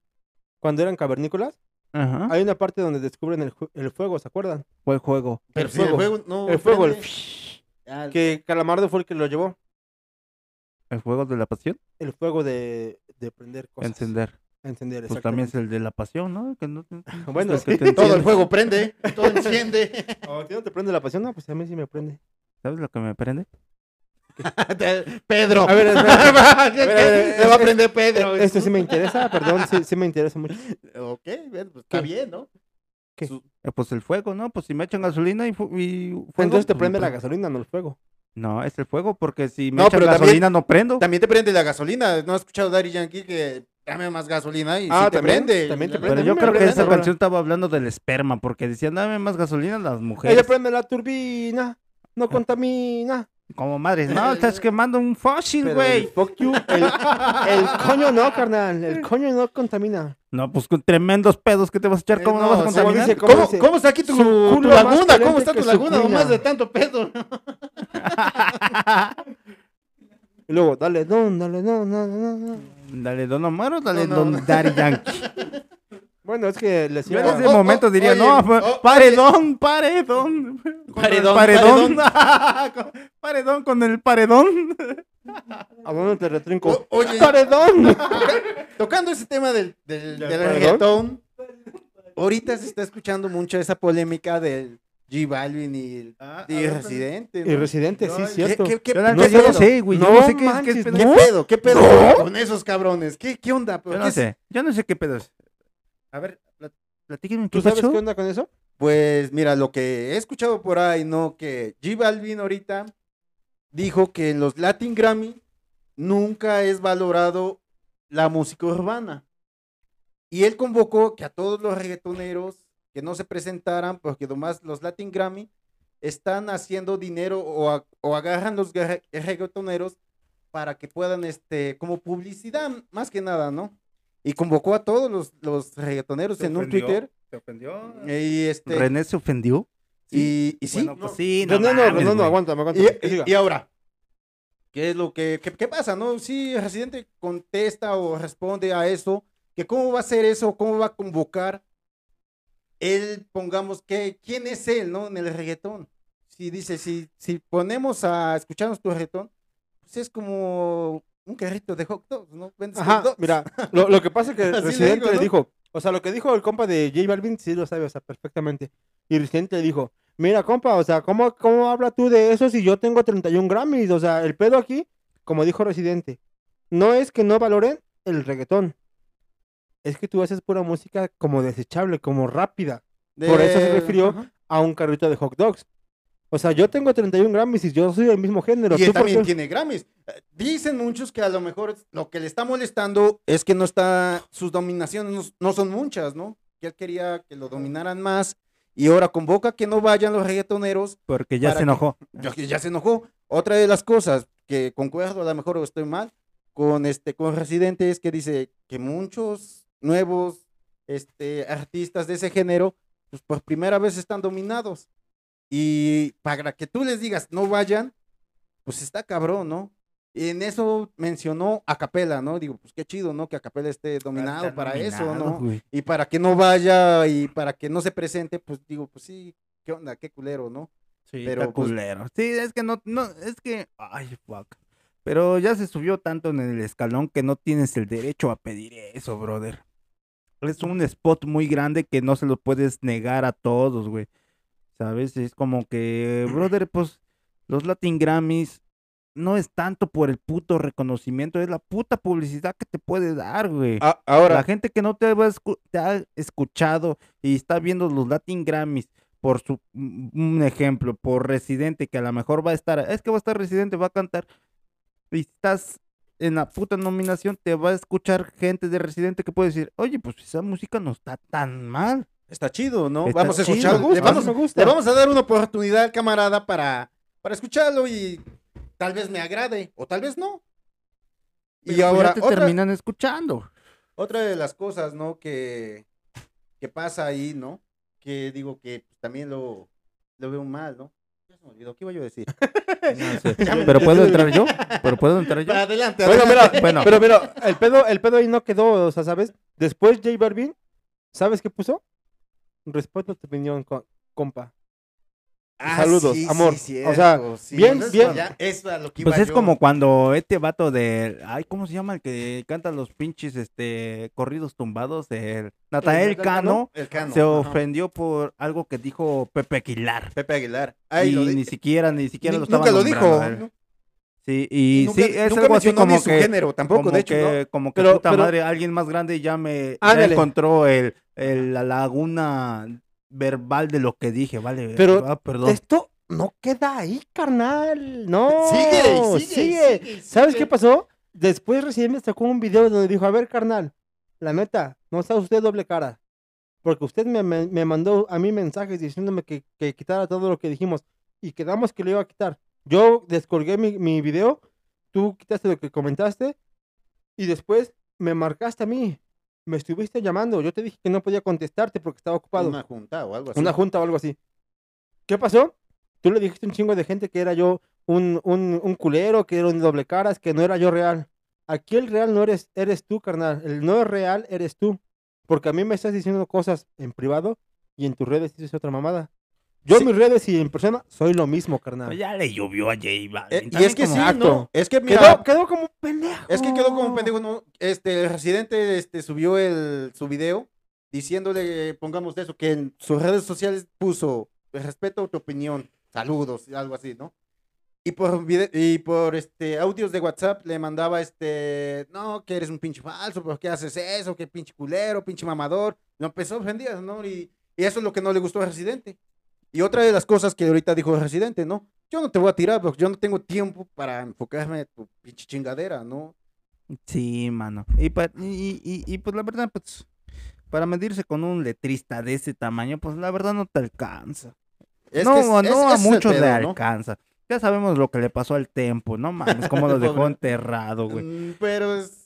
Cuando eran cavernícolas, Ajá. hay una parte donde descubren el, el fuego, ¿se acuerdan? Fue juego. Pero el si el fuego. juego no el fuego, el. Ah, que Calamardo fue el que lo llevó. El juego de la pasión. El fuego de, de prender cosas. Encender. Encender, Pues también es el de la pasión, ¿no? Que no *laughs* Bueno, el que todo el juego prende, todo *laughs* enciende. *laughs* ¿A ti no te prende la pasión? No, pues a mí sí me prende. ¿Sabes lo que me prende? Pedro. A ver, espera. ¿Qué- a ver, qué? Le va a prender Pedro. Esto sí me interesa, perdón, sí, sí me interesa mucho. Ok, pues está bien, ¿no? ¿Qué? Su- Eh, pues el fuego, ¿no? Pues si me echan gasolina y, fu- y fuego. Entonces te pues, prende la gasolina, no el fuego. No, es el fuego, porque si me No, echan pero también- gasolina no prendo. También te prende la gasolina. ¿No has escuchado Daddy Yankee que dame más gasolina y Ah, sí te ¿también? prende? También te prende. Pero a yo creo que prende esa canción estaba hablando del esperma, porque decían, dame más gasolina las mujeres. Ella prende la turbina, no contamina. Como madres, no, estás quemando un fósil, el güey. fuck you, el, el coño no, carnal, el coño no contamina. No, pues con tremendos pedos que te vas a echar, Eh, ¿cómo no, no, vas a contaminar? dice, ¿Cómo, dice? ¿Cómo está aquí tu, más laguna? ¿Cómo está tu laguna? cuña. Nomás de tanto pedo. Y *laughs* luego, dale don, dale don, no, no, no. Dale, Don Omar o dale, No, no, Don no. Daddy Yankee. *laughs* Bueno, es que le Yo decía... en ese Oh, oh, momento diría, oye, no, oh, paredón, paredón. Paredón, paredón. *laughs* paredón con el paredón. ¿A dónde te retrinco? O- oye, ¡Paredón! tocando ese tema del, del, reggaetón, ahorita se está escuchando mucho esa polémica del G Balvin y, el- y Residente. ¿no? Y Residente, sí, ¿Qué, cierto. qué, qué, Yo, yo no pedo? sé, güey. Yo No no sé qué, qué manches, pedo. ¿Qué ¿No? pedo? ¿Qué pedo ¿No? con esos cabrones? ¿Qué, qué onda? Yo ¿Qué no sé. Yo no sé qué pedos. A ver, plat- platíquenme ¿Tú sabes pasó. qué onda con eso? Pues mira, lo que he escuchado por ahí, ¿no? Que G Balvin ahorita dijo que en los Latin Grammy nunca es valorado la música urbana. Y él convocó que a todos los reggaetoneros que no se presentaran, porque nomás los Latin Grammy están haciendo dinero o, a- o agarran los reggaetoneros para que puedan, este, como publicidad, más que nada, ¿no? Y convocó a todos los, los reggaetoneros ¿Se en un? Twitter. ¿Se ofendió? Y este. ¿René se ofendió? y, y sí. Bueno, pues sí, No, no, no, no, no, aguanta, aguanta. Y, ahora, ¿qué es lo que qué, qué pasa, no? Si el residente contesta o responde a eso, que cómo va a hacer eso, cómo va a convocar, él, pongamos, que ¿quién es él, no? En el reggaetón. Si dice, si, si ponemos a escucharnos tu reggaetón, pues es como un carrito de hot dogs, ¿no? Vendes hot Ajá, dogs. mira, *laughs* lo, lo que pasa es que *laughs* Así le Residente le dijo, o sea, lo que dijo el compa de J Balvin, sí lo sabe, o sea, perfectamente. Y Residente le dijo, mira, compa, o sea, ¿cómo, ¿cómo habla tú de eso si yo tengo 31 Grammys? O sea, el pedo aquí, como dijo Residente, no es que no valoren el reggaetón, es que tú haces pura música como desechable, como rápida, por eso se refirió Ajá. a un carrito de hot dogs. O sea, yo tengo 31 Grammys y yo soy del mismo género. Y ¿tú él también tiene Grammys. Eh, Dicen muchos que a lo mejor es- lo que le está molestando es que no está, sus dominaciones no, no son muchas, ¿no? Que él quería que lo dominaran más y ahora convoca que no vayan los reggaetoneros, Porque ya ¿Para se enojó. que ya se enojó. Otra de las cosas que concuerdo, a lo mejor estoy mal, con este, con Residente es que dice que muchos nuevos este, artistas de ese género, pues por primera vez están dominados. Y para que tú les digas no vayan, pues está cabrón, ¿no? Y en eso mencionó a Capela, ¿no? Digo, pues qué chido, ¿no? Que a Capela esté dominado para eso, ¿no? güey. Y para que no vaya y para que no se presente, pues digo, pues sí, qué onda, qué culero, ¿no? Sí, Pero, está pues- culero. Sí, es que no, no, es que, ay, fuck. Pero ya se subió tanto en el escalón que no tienes el derecho a pedir eso, brother. Es un spot muy grande que no se lo puedes negar a todos, güey. ¿Sabes? Es como que, *clears throat* brother, pues los Latin Grammys no es tanto por el puto reconocimiento, es la puta publicidad que te puede dar, güey. A- ahora, La gente que no te, va a escu- te ha escuchado y está viendo los Latin Grammys por su un ejemplo, por Residente, que a lo mejor va a estar, es que va a estar Residente, va a cantar, y estás en la puta nominación, te va a escuchar gente de Residente que puede decir, oye, pues esa música no está tan mal. Está chido, ¿no? Está vamos a escucharlo. Le vamos, me gusta. le vamos a dar una oportunidad al camarada para, para escucharlo y tal vez me agrade o tal vez no. Y Pero, pues, ahora, te otra, terminan escuchando. otra de las cosas, ¿no? Que, que pasa ahí, ¿no? Que digo que pues, también lo, lo veo mal, ¿no? Ya se me olvidó, ¿qué iba yo a decir? *laughs* No sé. *laughs* Pero puedo entrar yo, pero puedo entrar yo. Adelante, Bueno, adelante. mira, Bueno. pero mira, el pedo, el pedo ahí no quedó, o sea, ¿sabes? Después J Balvin, ¿sabes qué puso? Respeto tu opinión, co- compa. Ah, Saludos, sí, amor. sí, O sea, sí. bien, bien. ya, eso a lo que iba Pues es yo. como cuando este vato de, ay, ¿cómo se llama el que canta los pinches, este, corridos tumbados? El Natael Cano el Cano. se ajá. ofendió por algo que dijo Pepe Aguilar. Pepe Aguilar. Ay, y lo ni siquiera, ni siquiera ni- lo estaba nunca lo dijo. Sí, y nunca, sí, es nunca algo así como ni su que, género tampoco, como de hecho, que, ¿no? como que Pero- puta pero- madre, alguien más grande ya me ya encontró el, el- la laguna verbal de lo que dije, vale. Pero ah, perdón. Esto no queda ahí, carnal. No. Sigue, sigue, sigue. sigue, ¿Sabes sigue. qué pasó? Después recién me sacó un video donde dijo, a ver, carnal, la neta, no está usted doble cara. Porque usted me, me- me mandó a mí mensajes diciéndome que, que quitara todo lo que dijimos. Y quedamos que lo iba a quitar. Yo descolgué mi, mi video, tú quitaste lo que comentaste. Y después me marcaste a mí. Me estuviste llamando. Yo te dije que no podía contestarte porque estaba ocupado Una junta o algo así. una junta o algo así. ¿Qué pasó? Tú le dijiste a un chingo de gente que era yo un, un, un culero, que era un doble caras, que no era yo real. Aquí el real no eres, eres tú, carnal. El no real eres tú. Porque a mí me estás diciendo cosas en privado y en tus redes dices otra mamada. Yo Sí. en mis redes y en persona soy lo mismo, carnal. Pues ya le llovió a J Balvin. Eh, y es que sí. ¿no? Es que mira, Quedó, quedó como un pendejo. es que quedó como un pendejo, ¿no? Este, el residente este, subió el, su video diciéndole, pongamos eso, que en sus redes sociales puso, respeto tu opinión, saludos, algo así, ¿no? Y por, vide- y por este, audios de WhatsApp le mandaba este, no, que eres un pinche falso, ¿por qué haces eso? Que pinche culero, pinche mamador. Lo empezó a ofender, ¿no? Y, y eso es lo que no le gustó al residente. Y otra de las cosas que ahorita dijo el residente, ¿no? Yo no te voy a tirar, porque yo no tengo tiempo para enfocarme en tu pinche chingadera, ¿no? Sí, mano. Y, pa- y, y, y, pues la verdad, pues, para medirse con un letrista de ese tamaño, pues la verdad no te alcanza. Es no, que es- no es- a muchos le alcanza. Ya sabemos lo que le pasó al tempo, no mames, cómo lo *laughs* dejó enterrado, güey. Mm, Pero es-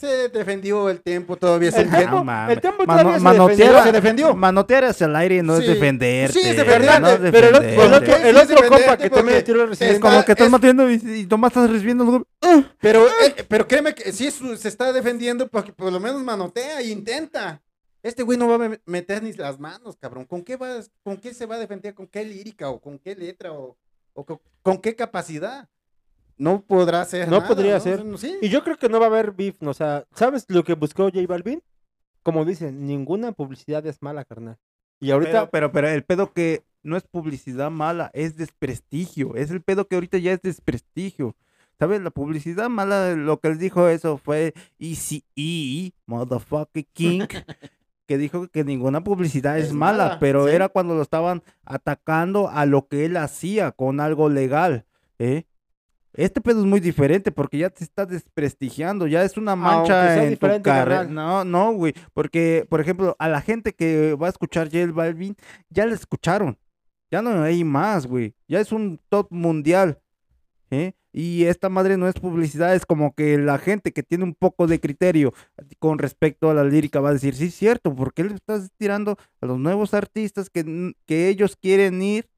Se defendió el tiempo, todavía se El tiempo- No mames. el tiempo Mano- todavía se manotear- defendió. Se defendió. Manotear hacia el aire no Sí. es defenderte. Sí, es defenderte, no es Pero el otro, el otro, el compa que también tiró el Es como que estás es- matiendo y, y nomás estás recibiendo los golpes. Pero, eh, pero créeme que sí se está defendiendo porque por lo menos manotea e intenta. Este güey no va a me- meter ni las manos, cabrón. ¿Con qué, va, ¿Con qué se va a defender? ¿Con qué lírica o con qué letra o, o con, con qué capacidad? No podrá ser. No nada, podría ¿no? ser. Sí. Y yo creo que no va a haber beef, ¿no? o sea, ¿sabes lo que buscó J Balvin? Como dicen, ninguna publicidad es mala, carnal. Y ahorita, Pero, pero, pero el pedo que no es publicidad mala, es desprestigio. Es el pedo que ahorita ya es desprestigio. ¿Sabes? La publicidad mala, lo que les dijo eso fue Easy E, motherfucking King, *laughs* que dijo que ninguna publicidad es, Es mala, mala, pero sí. era cuando lo estaban atacando a lo que él hacía con algo legal. ¿eh? Este pedo es muy diferente porque ya te está desprestigiando, ya es una Aunque mancha en tu carrera. No, no, güey, porque, por ejemplo, a la gente que va a escuchar J Balvin, ya le escucharon. Ya no hay más, güey. Ya es un top mundial. ¿eh? Y esta madre no es publicidad, es como que la gente que tiene un poco de criterio con respecto a la lírica va a decir, sí, es cierto, ¿por qué le estás tirando a los nuevos artistas que, que ellos quieren ir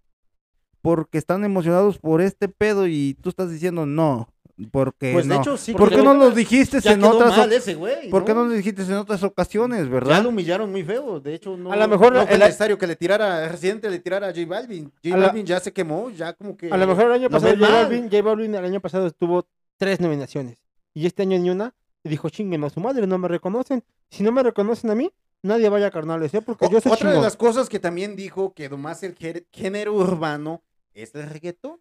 porque están emocionados por este pedo y tú estás diciendo no? Porque Pues de no. hecho, sí. ¿Por qué porque no lo dijiste ya en otras mal ese güey, ¿Por qué no ¿no? lo dijiste en otras ocasiones, Ya verdad? lo humillaron muy feo. De hecho, no, A lo mejor no fue el- necesario que le tirara, Residente le tirara a J Balvin. J la- Balvin ya se quemó, ya como que. a lo mejor el año pasado J. Balvin, J Balvin el año pasado tuvo tres nominaciones. Y este año ni una. Y dijo, chinguen a su madre, no me reconocen. Si no me reconocen a mí, nadie vaya a carnales, ¿eh? Porque O- yo soy otra de las cosas que también dijo que nomás el gé- género urbano es el reggaetón.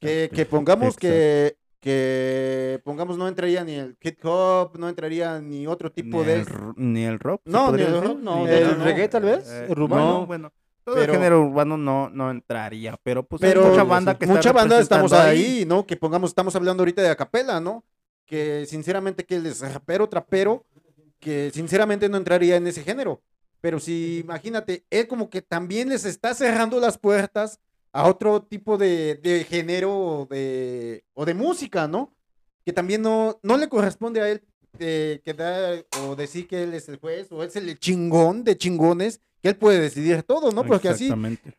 Que, que pongamos que, que pongamos no entraría ni el hip hop, no entraría ni otro tipo ni, de... el, ni el rock. No, ni el decir, rock, no, ni ¿El el- reggae tal vez? Eh. No, bueno. Todo Pero- el género urbano no, no entraría, pero pues hay Pero mucha banda que está mucha banda estamos representando ahí, ¿no? Que pongamos, estamos hablando ahorita de acapela, ¿no? Que sinceramente que él es rapero, trapero, que sinceramente no entraría en ese género. Pero si, imagínate, él como que también les está cerrando las puertas a otro tipo de, de género o de, o de música, ¿no? Que también no, no le corresponde a él eh, quedar o decir que él es el juez o es el chingón de chingones, que él puede decidir todo, ¿no? Porque así,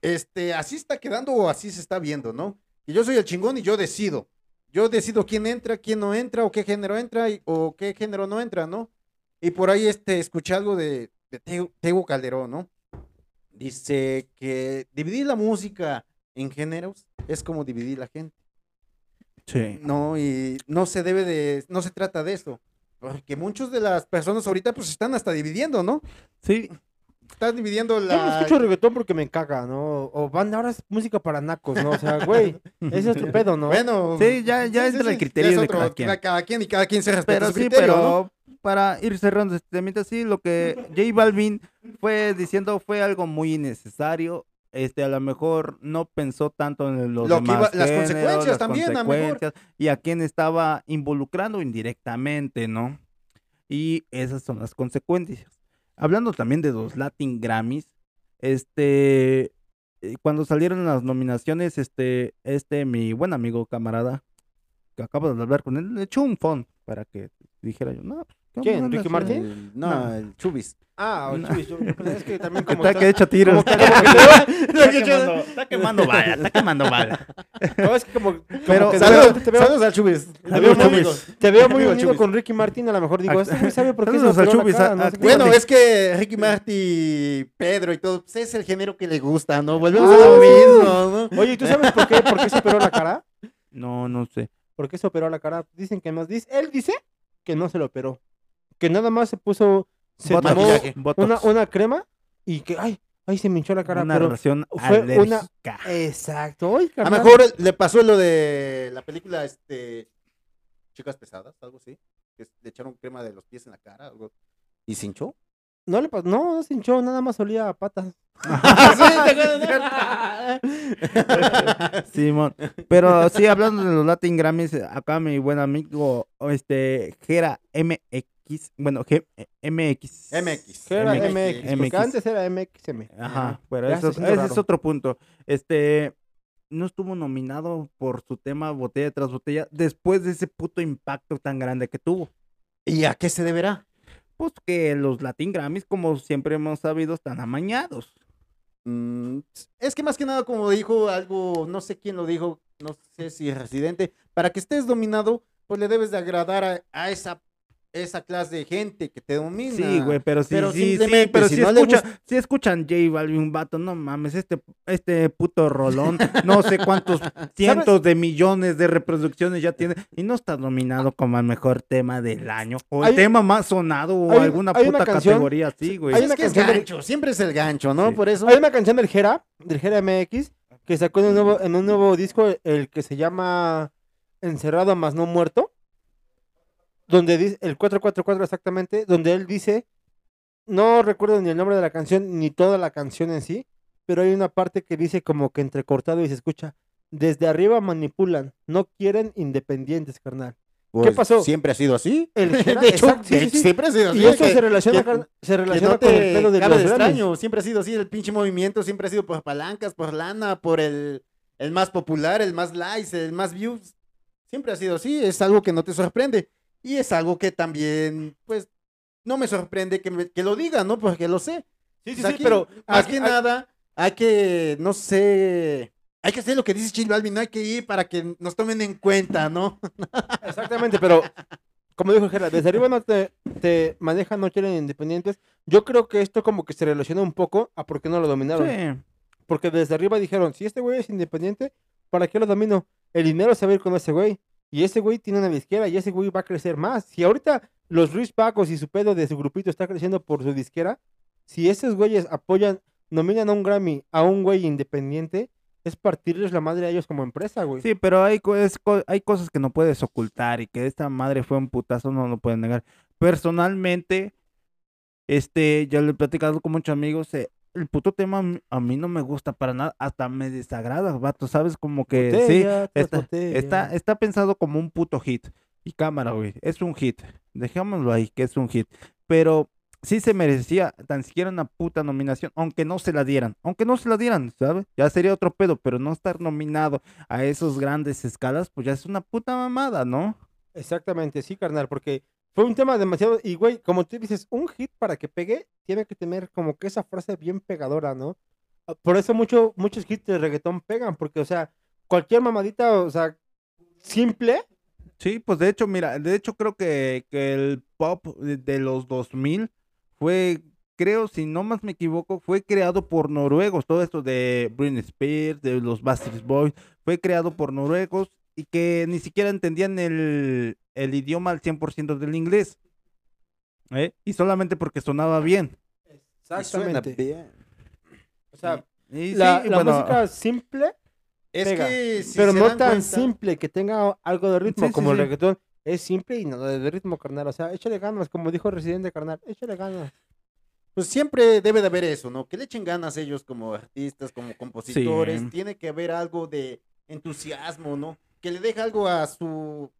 este, así está quedando o así se está viendo, ¿no? Y yo soy el chingón y yo decido. Yo decido quién entra, quién no entra, o qué género entra, y- o qué género no entra, ¿no? Y por ahí este, escuché algo de, de Teo, Tego Calderón, ¿no? Dice que dividir la música en géneros es como dividir la gente, Sí. ¿no? Y no se debe de, no se trata de eso. Porque muchas de las personas ahorita pues están hasta dividiendo, ¿no? Sí, Están dividiendo Yo no la... escucho reggaetón porque me caga, ¿no? O banda, ahora es música para nacos, ¿no? O sea, güey, ese es tu *laughs* pedo, ¿no? Bueno, Sí, ya- ya entra el criterio es de cada quien. Cada quien y cada quien se respeta pero su sí, pero ¿no? Para ir cerrando este temita, sí, lo que J Balvin fue diciendo fue algo muy innecesario. Este, a lo mejor no pensó tanto en los Lo que demás iba- las consecuencias las también, a lo mejor. consecuencias, y a quién estaba involucrando indirectamente, ¿no? Y esas son las consecuencias. Hablando también de los Latin Grammys, este, eh, cuando salieron las nominaciones, este, este, mi buen amigo, camarada, que acabo de hablar con él, le echó un phone para que dijera yo, no, pues, ¿qué ¿Quién? onda, ¿Ricky sí?" Martin? El- no, No. el Chubis. Ah, o No. Yo- yo pensé que también *laughs* como Está está- que echa tiros. como que- como que Está quemando, está quemando bala, está quemando bala. no, es que como, como Pero- que Saludos, te veo, saludos al Chubis. te veo muy, Chubis. te veo muy Amigo unido Chubis. con Ricky Martin, a lo mejor digo, Ah, este sabe por qué saludos al Chubis, cara, ah, no ah, sé qué. Bueno, es que Ricky Martin, Pedro y todo, pues es el género que le gusta, ¿no? Volvemos Ah, a lo sí. mismo, ¿no? Oye, ¿y tú sabes por qué, por qué se operó la cara? No, no sé. ¿Por qué se operó la cara? Dicen que más dice, él dice que no se lo operó. Que nada más se puso, se Botox, tomó Botox. una, una crema y que, ay, ay, se me hinchó la cara. una pero relación fue una-. Exacto. Ay, A lo mejor le pasó lo de la película, este, Chicas Pesadas, algo así, que le echaron crema de los pies en la cara, algo, y se hinchó. No le pasó, no, no se hinchó, nada más olía a patas. *laughs* *laughs* Simón. Pero sí, hablando de los Latin Grammys, acá mi buen amigo, este, Gera MX, bueno, G- MX. MX. ¿Qué era MX, MX? Porque MX. antes era MXM. Ajá, pero eso, ese es otro punto. Este, no estuvo nominado por su tema botella tras botella después de ese puto impacto tan grande que tuvo. ¿Y a qué se deberá? Pues que los Latin Grammys, como siempre hemos sabido, están amañados. Mm, es que más que nada, como dijo algo, no sé quién lo dijo, no sé si es residente, para que estés dominado, pues le debes de agradar a, a esa, esa clase de gente que te domina. Sí, güey, pero sí, Pero sí, sí, pero si si, no escucha- gusta- si escuchan J Balvin, vato, no mames, este, este puto rolón, no sé cuántos *laughs* cientos de millones de reproducciones ya tiene, y no está nominado como el mejor tema del año, o el Hay- tema más sonado, o hay- alguna hay puta canción- categoría así, güey. hay Es una que es de- gancho, siempre es el gancho, ¿no? Sí. Por eso. Hay una canción del Jera, del Jera MX, que sacó en un nuevo, en un nuevo disco, el que se llama Encerrado más no muerto, donde dice, el 444 exactamente, donde él dice, no recuerdo ni el nombre de la canción, ni toda la canción en sí, pero hay una parte que dice como que entrecortado y se escucha, desde arriba manipulan, no quieren independientes, carnal. Pues, pasó? Siempre ha sido así. El Jera, *laughs* de hecho, exacto, sí, de sí, hecho, sí. siempre ha sido así. Y eso que- se relaciona, que- se relaciona no con el te pedo de los extraño, siempre ha sido así, el pinche movimiento siempre ha sido por palancas, por lana, por el, el más popular, el más likes, el más views. Siempre ha sido así, es algo que no te sorprende. Y es algo que también, pues, no me sorprende que, me- que lo diga, ¿no? Porque lo sé. Sí, sí, Pues sí, pero más aquí- que nada, hay que, no sé, hay que hacer lo que dice Chill Balvin, no hay que ir para que nos tomen en cuenta, ¿no? *laughs* Exactamente, pero como dijo Gerard, desde arriba no te, te manejan, no quieren independientes. Yo creo que esto como que se relaciona un poco a por qué no lo dominaron. Sí. Porque desde arriba dijeron, si este güey es independiente, ¿para qué lo domino? El dinero se va a ir con ese güey. Y ese güey tiene una disquera y ese güey va a crecer más. Si ahorita los Ruiz Pacos y su pedo de su grupito está creciendo por su disquera, si esos güeyes apoyan, nominan a un Grammy a un güey independiente, es partirles la madre a ellos como empresa, güey. Sí, pero hay, es cosas que no puedes ocultar y que esta madre fue un putazo, no lo pueden negar. Personalmente, este, ya lo he platicado con muchos amigos, eh, el puto tema a mí- no me gusta para nada, hasta me desagrada, vato, ¿sabes? Como que Botella está, está, está pensado como un puto hit. Y cámara, güey, es un hit. Dejémoslo ahí, que es un hit. Pero sí se merecía tan siquiera una puta nominación, aunque no se la dieran. Aunque no se la dieran, ¿sabes? Ya sería otro pedo, pero no estar nominado a esos grandes escalas, pues ya es una puta mamada, ¿no? Exactamente, sí, carnal, porque fue un tema demasiado. Y, güey, como tú dices, un hit para que pegue tiene que tener como que esa frase bien pegadora, ¿no? Ah, Por eso mucho, muchos hits de reggaetón pegan, porque, o sea, cualquier mamadita, o sea, simple, Sí, pues de hecho, mira, de hecho creo que, que el pop de, los 2000 fue, creo, si no más me equivoco, fue creado por noruegos. Todo esto de Britney Spears, de los Backstreet Boys, fue creado por noruegos y que ni siquiera entendían el, el idioma al 100% del inglés. ¿eh? Y solamente porque sonaba bien. exactamente. O sea, Y la, sí, la bueno, música simple, Es Pega, que si pero no tan cuenta- simple, que tenga algo de ritmo Sí, sí, como el sí. reggaetón. Es simple y no de ritmo, carnal. O sea, échale ganas, como dijo Residente, carnal. Échale ganas. Pues siempre debe de haber eso, ¿no? Que le echen ganas ellos como artistas, como compositores. Sí. Tiene que haber algo de entusiasmo, ¿no? Que le deje algo a su,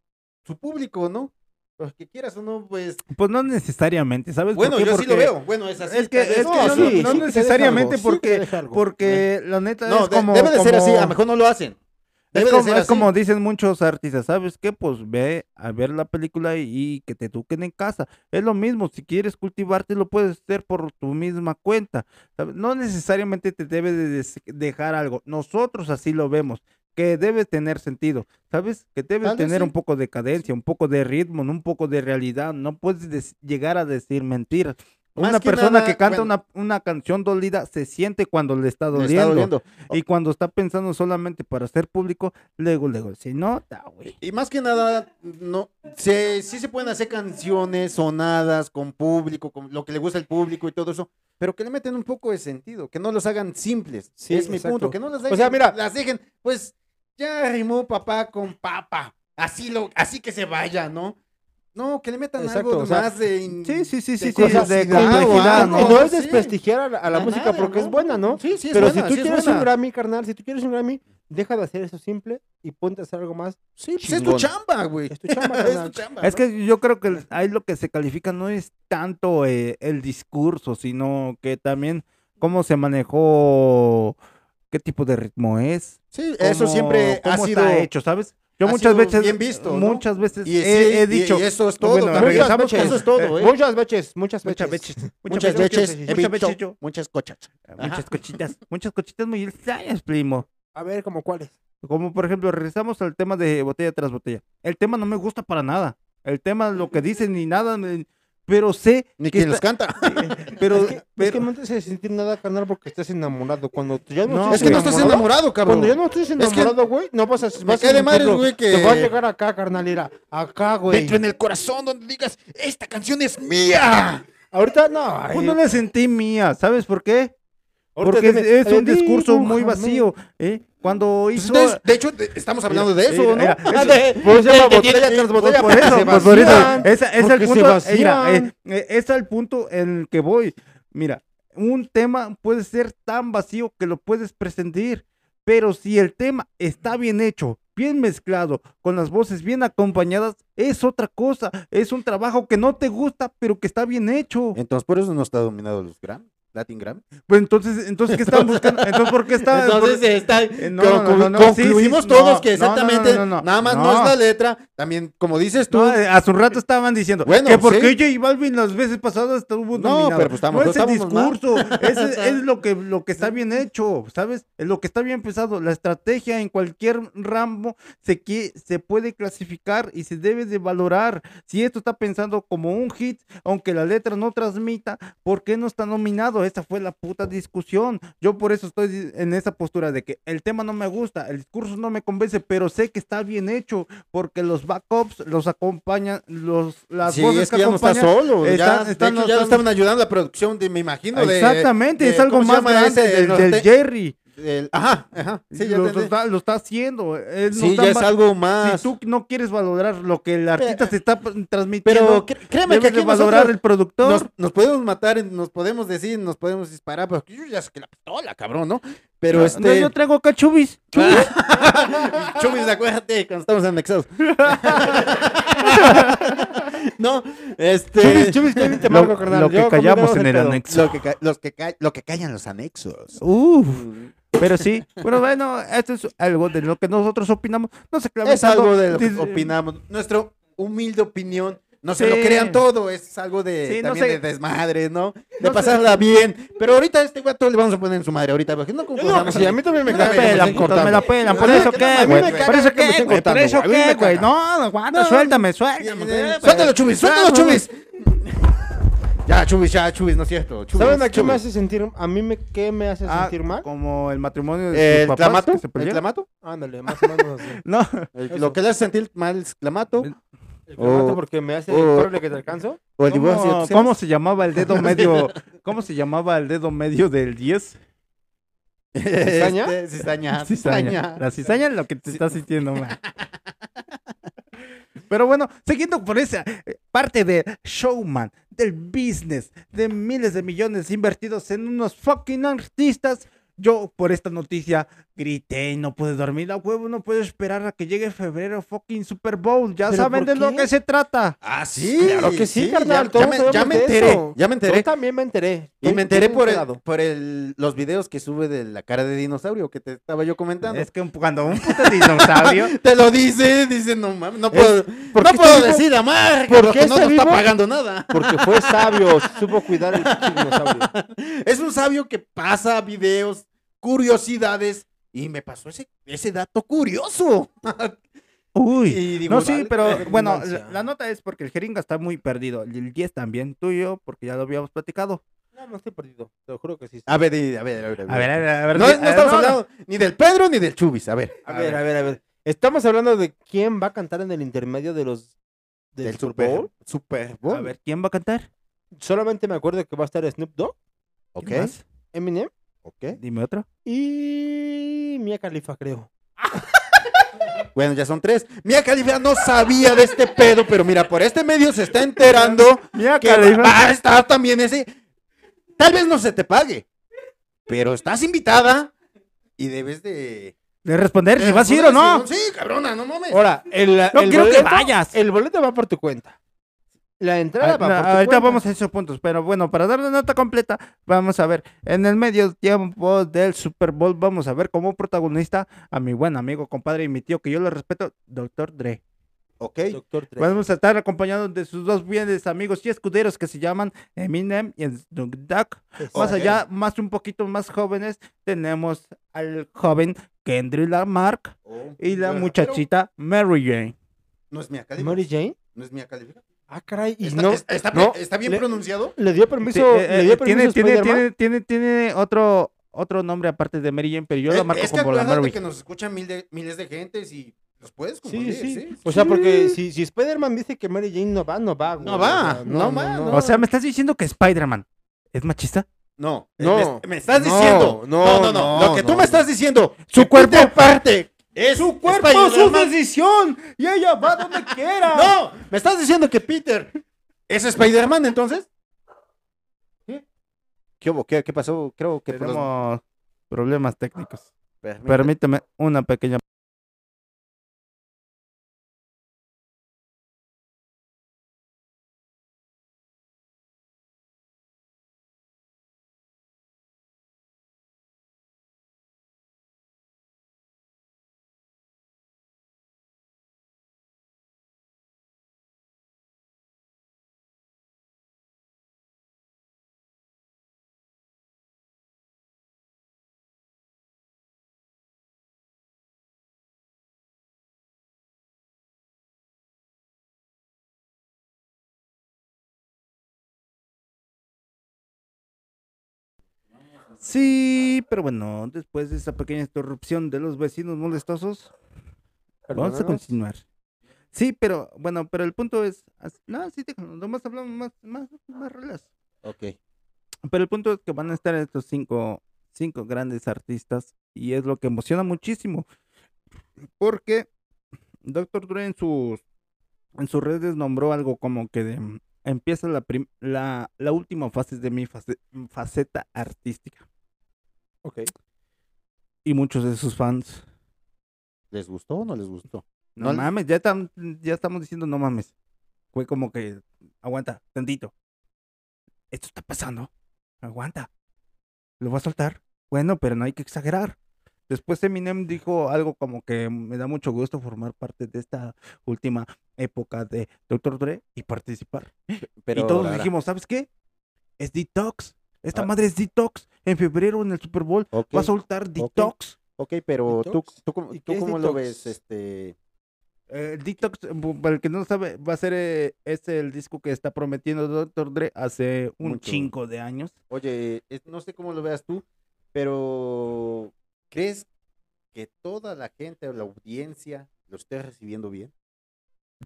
su público, ¿no? Pues que quieras o no, pues. pues no necesariamente, ¿sabes? por Bueno, qué? yo sí lo veo. Bueno, es así. Es que, es que No, no, sí, no- sí no que deja necesariamente algo, porque, deja porque la neta No, es de- como... debe de ser así. A lo mejor no lo hacen. Es Debe de como, ser es así. como dicen muchos artistas, ¿sabes qué? Pues ve a ver la película y, y que te eduquen en casa. Es lo mismo, si quieres cultivarte lo puedes hacer por tu misma cuenta. ¿sabes? No necesariamente te debe de dejar algo. Nosotros así lo vemos, que debe tener sentido, ¿sabes? Que debe tener sí. un poco de cadencia, un poco de ritmo, un poco de realidad. No puedes des- llegar a decir mentiras. Más Una que persona nada, que canta bueno. una, una canción dolida se siente cuando le está Le doliendo. está doliendo. Y cuando está pensando solamente para ser público, luego, luego, si no, da, güey. Y más que nada, no, se, sí se pueden hacer canciones sonadas con público, con lo que le gusta al público y todo eso, pero que le meten un poco de sentido, que no los hagan simples. Sí, es mi punto, que no las O sea, mira. las dejen, pues ya rimó papá con papa, así lo, así que se vaya, ¿no? No, que le metan Exacto, algo o sea, más de in- Sí, sí, sí, de sí, sí, curiosidad de complejidad, ¿no? no es Sí. desprestigiar a la, a la A música nada, porque es ¿no? buena, ¿no? Sí, sí, es Pero buena, si tú sí es quieres un Grammy, carnal, si tú quieres un Grammy, deja de hacer eso simple y ponte a hacer algo más. Sí, pues es tu chamba, güey. Es tu chamba, *laughs* es tu chamba. Es ¿no? que yo creo que ahí lo que se califica no es tanto eh, el discurso, sino que también cómo se manejó, qué tipo de ritmo es. Sí, eso cómo- siempre ha sido... está hecho, ¿sabes? Yo ha muchas sido veces, bien visto, ¿no? muchas veces Y, he, sí, he y- dicho, y eso es todo. bueno, regresamos Muchas con- veces, eso es todo, ¿eh? Muchas veces, muchas muchas veces. veces, Muchas veces, veces, he muchas veces muchas cochas. muchas cochitas, muchas cochitas muy extrañas, primo. A ver, ¿como cuáles? Como por ejemplo, regresamos al tema de botella tras botella. El tema no me gusta para nada. El tema, lo que dicen ni nada, me- pero sé Ni que quien los está- canta. *laughs* pero, es, que, es pero- que no te hace sentir nada, carnal, porque estás enamorado. Cuando ya no, No, Es que no estás enamorado, cabrón. Cuando ya no estés enamorado, güey, no vas a... Vas a de madres, sentirlo. güey, que- Te va a llegar acá, carnal, mira. Acá, güey. Dentro en el corazón donde digas, esta canción es mía. Ahorita, no. Pues ay, no la sentí mía, ¿sabes por qué? Porque es, es un le discurso muy vacío. ¿eh? Cuando Pues hizo... entonces, de hecho, de- estamos hablando de eso, Mira, ¿no? mira, Ah, eso- de- Por eso botella tras Pues botella. por eso, pues por eso, esa- es el punto, eh, mira, eh, eh, ese es el punto en el que voy. Mira, un tema puede ser tan vacío que lo puedes presentir, pero si el tema está bien hecho, bien mezclado, con las voces bien acompañadas, es otra cosa, es un trabajo que no te gusta, pero que está bien hecho. Entonces, por eso no está dominado los Gram, Latin Gram. Pues entonces, entonces ¿qué están buscando? Entonces, ¿por qué *laughs* está? Entonces, está, Eh, no, no, no, no, concluimos sí, todos que exactamente, nada más no. es la letra, también, como dices tú, eh, hace un rato estaban diciendo Bueno, que porque sí. J Balvin las veces pasadas estuvo No, pero pues estamos- no es el estamos mal. discurso, es, *laughs* es lo que lo que está bien hecho, ¿sabes? Es lo que está bien pensado. La estrategia en cualquier ramo se qui- se puede clasificar y se debe de valorar. Si esto está pensando como un hit, aunque la letra no transmita, ¿por qué no está nominado? Esa fue la puta discusión. Yo por eso estoy en esa postura de que el tema no me gusta, el discurso no me convence, pero sé que está bien hecho porque los backups los acompañan, los las sí, voces es que ya no está solo, ya, están- de hecho, ya están- estaban ayudando a la producción, de, me imagino. Exactamente, de- es algo ¿cómo se más grande del, Jerry. El- ajá, ajá, sí, ya lo, entendí. está, lo está haciendo. él no Sí, está ya es algo más... Si tú no quieres valorar lo que el artista Pero- se está transmitiendo, Pero créeme que aquí valorar el productor. nos, nos podemos matar, nos podemos decir, nos podemos disparar, pero yo ya sé que la pistola, cabrón, ¿no? Pero No, este... yo traigo cachubis. *laughs* Chubis, acuérdate, cuando estamos anexados. *laughs* no, este... Chubis, chubis, ¿qué te *laughs* Lo- marco, carnal? lo que Yo, callamos en el anexo. Lo que, ca- los que ca- lo que callan los anexos. Uf, pero sí. Bueno, bueno, esto es algo de lo que nosotros opinamos. No sé, Es algo de lo que opinamos. Nuestra humilde opinión. No se lo crean todo, es algo de Sí, no también sé. de desmadre, ¿no? De No sé. pasarla bien. Pero ahorita a este guato le vamos a poner en su madre ahorita, porque no que sí, a mí también me Me me pelan, me la pelan. ¿Por eso qué, güey? ¿Por eso que me qué, güey? ¿Por eso qué, güey? No, aguanta, No. suéltame, suéltame. Suéltalo, Chubis, suéltalo, Chubis. Ya, Chubis, ya, Chubis, no es cierto. Chubis, ¿Saben a qué me hace sentir? ¿A mí me, qué me hace Ah, sentir mal? como el matrimonio de ¿El sus papás clamato? que se ¿El clamato? Ándale, más o menos así. *laughs* No, El-. Lo que le hace sentir mal es clamato. El clamato Oh. porque me hace Oh. horrible que te alcanzo. O el. ¿Cómo, se llamaba el dedo *laughs* medio? ¿Cómo se llamaba el dedo medio del 10? ¿Cizaña? Este, cizaña. Cizaña. La cizaña es lo que te estás sintiendo, man. *laughs* Pero bueno, siguiendo por esa eh, parte de showman, del business, de miles de millones invertidos en unos fucking artistas, yo por esta noticia grité y no pude dormir. A huevo, no puedo esperar a que llegue febrero fucking Super Bowl. Ya ¿Pero saben de lo que se trata. Ah, sí. Claro que sí, carnal, Ya, me, ya enteré. eso. Ya me enteré. Yo también me enteré. Y me enteré por, el, por el, los videos que sube de la cara de dinosaurio que te estaba yo comentando. Es que un- cuando un puto dinosaurio. *laughs* Te lo dice, dice, no mames, no puedo, ¿por no qué puedo decir amar, ¿Por porque no nos está pagando nada. Porque fue sabio, supo cuidar el *laughs* dinosaurio. Es un sabio que pasa videos, curiosidades, y me pasó ese, ese dato curioso. *laughs* Uy. Digo, No, sí, pero bueno, la, la nota es porque el jeringa está muy perdido. El 10 también, tú y yo, porque ya lo habíamos platicado. No, no estoy perdido. Te lo juro que sí. A ver, a ver, a ver. A ver, a ver, a ver. No, a ver, estamos no, hablando ni del Pedro ni del Chubis, a ver. A ver, a ver, a ver. Estamos hablando de quién va a cantar en el intermedio de los del, Del Super Super Bowl. Super A Bowl. ver, ¿quién va a cantar? Solamente me acuerdo que va a estar Snoop Dogg, ok. Eminem ok. Dime otro. y Mia Khalifa, creo. *laughs* Bueno, ya son tres. Mía Califa no sabía de este pedo, pero mira, por este medio se está enterando Mira, que va, va a estar también ese. Tal vez no se te pague, pero estás invitada y debes de. De responder si vas a ir o no. Sí, cabrona, no mames. Ahora, el, No el quiero que boleto, vayas. El boleto va por tu cuenta. La entrada Ah, va no, ahorita cuenta. vamos a esos puntos, pero bueno, para dar la nota completa, vamos a ver, en el medio tiempo del Super Bowl, vamos a ver como protagonista a mi buen amigo, compadre y mi tío, que yo le respeto, Dr. Dre. Ok. Doctor Dre. Vamos a estar acompañados de sus dos bienes amigos y escuderos que se llaman Eminem y Snoop Dogg. Más allá, más un poquito más jóvenes, tenemos al joven Kendrick Lamar Oh, y la muchachita Mary Jane. No es Khalifa. Mary Jane. No es Mia Khalifa. Ah, caray. Y ¿Está, no, es- está, no, está bien le- pronunciado? le dio permiso. eh, le eh, dio tiene, permiso tiene, tiene, tiene, tiene otro, otro nombre aparte de Mary Jane, pero yo Eh, la marco es que como la Mary que nos escuchan mil de- miles de gentes y los puedes Sí, confundir, sí. sí. O sea, porque si, si Spider-Man dice que Mary Jane no va, no va. güey. No va, O sea, no va, no. O sea, ¿me estás diciendo que Spider-Man es machista? No, eh, No. me, me estás No, diciendo. no, No, no, no. no, Lo que tú no. me estás diciendo. Su cuerpo- parte. Es ¡Su cuerpo, su Spider-Man. decisión! ¡Y ella va donde *laughs* quiera! No, me estás diciendo que Peter es Spider-Man entonces. ¿Qué? ¿Qué hubo? ¿Qué, qué pasó? Creo que los- Tenemos problemas técnicos. Permíteme. Permíteme una pequeña... Sí, pero bueno, después de esa pequeña interrupción de los vecinos molestosos, vamos a continuar. Sí, pero bueno, pero el punto es, no, sí, déjalo, nomás hablamos más, más, más relax. Ok. Pero el punto es que van a estar estos cinco, cinco grandes artistas y es lo que emociona muchísimo. Porque Dr. Dre en sus, en sus redes nombró algo como que de, empieza la, la, la última fase de mi face- faceta artística. Ok. Y muchos de sus fans, ¿Les gustó o no les gustó? no, mames, ya, tam- ya estamos diciendo no mames. Fue como que, aguanta, tantito. Esto está pasando. Aguanta. Lo voy a soltar. Bueno, pero no hay que exagerar. Después Eminem dijo algo como que me da mucho gusto formar parte de esta última época de Dr. Dre y participar. Pero y todos ahora- dijimos, ¿sabes qué? Es Detox. Esta Ah. madre es Detox. En febrero en el Super Bowl va a soltar Detox. ok, pero tú, Detox. tú, cómo- ¿Y tú es cómo lo ves, este... Eh, El Detox, para el que no sabe, va a ser eh, es el disco que está prometiendo Dr. Dre hace un Mucho. chingo de años. Oye, es- no sé cómo lo veas tú, pero ¿crees que toda la gente o la audiencia lo esté recibiendo bien?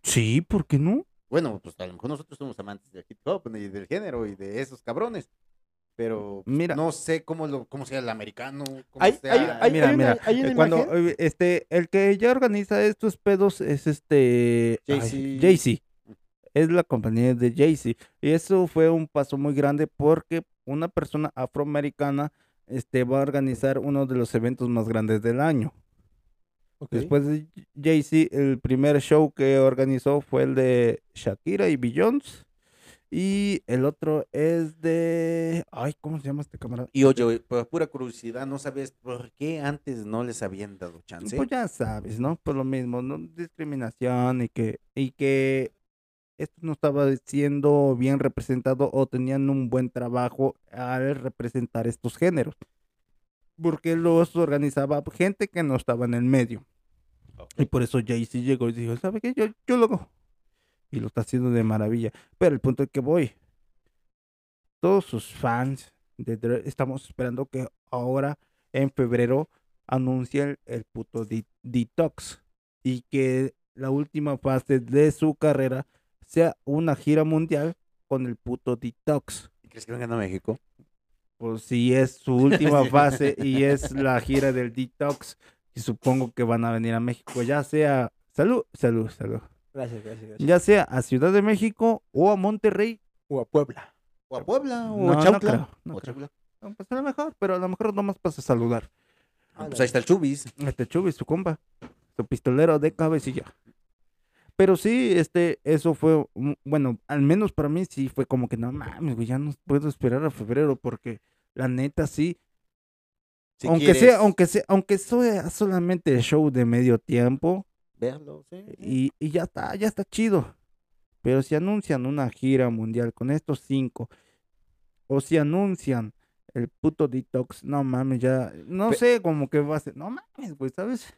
Sí, ¿por qué no? Bueno, pues a lo mejor nosotros somos amantes del hip hop y del género y de esos cabrones, pero pues, Mira. no sé cómo lo cómo sea el americano, cómo Hay, sea... hay, hay, mira, una, mira, una eh, cuando imagen. eh, este el que ya organiza estos pedos es este ay, Jay-Z. Jay-Z. Es la compañía de Jay-Z y eso fue un paso muy grande porque una persona afroamericana este va a organizar uno de los eventos más grandes del año. Después de Jay-Z, el primer show que organizó fue el de Shakira y Beyoncé. Y el otro es de. Ay, ¿cómo se llama este camarada? Y oye, por pura curiosidad, ¿no sabes por qué antes no les habían dado chance? Pues ya sabes, ¿no? Por lo mismo, ¿no? Discriminación y que, y que esto no estaba siendo bien representado o tenían un buen trabajo al representar estos géneros. Porque los organizaba gente que no estaba en el medio. Y por eso Jay-Z llegó y dijo, ¿sabe qué? Yo, yo lo hago. Y lo está haciendo de maravilla. Pero el punto es que voy. Todos sus fans de Dre estamos esperando que ahora en febrero anuncien el puto di- detox. Y que la última fase de su carrera sea una gira mundial con el puto detox. ¿Crees que vengan a México? Pues si es su *laughs* última fase y es la gira del detox. Y supongo que van a venir a México, ya sea, salud, salud, salud. Gracias, gracias, gracias. Ya sea a Ciudad de México o a Monterrey. O a Puebla. ¿O a Puebla? ¿O No, a no creo, no Pues a lo mejor, pero a lo mejor nomás pasa a saludar. Ah, pues ahí está el Chubis. Este Chubi, su compa, su pistolero de cabecilla. Pero sí, este, eso fue, un- bueno, al menos para mí sí fue como que no mames, güey, ya no puedo esperar a febrero porque la neta sí, Si aunque quieres sea, aunque sea, aunque sea solamente el show de medio tiempo verlo, sí, sí. y, y ya está, ya está chido. Pero si anuncian una gira mundial con estos cinco, o si anuncian el puto detox, no mames, ya, no Pe- sé, como que va a ser, no mames, güey, ¿sabes?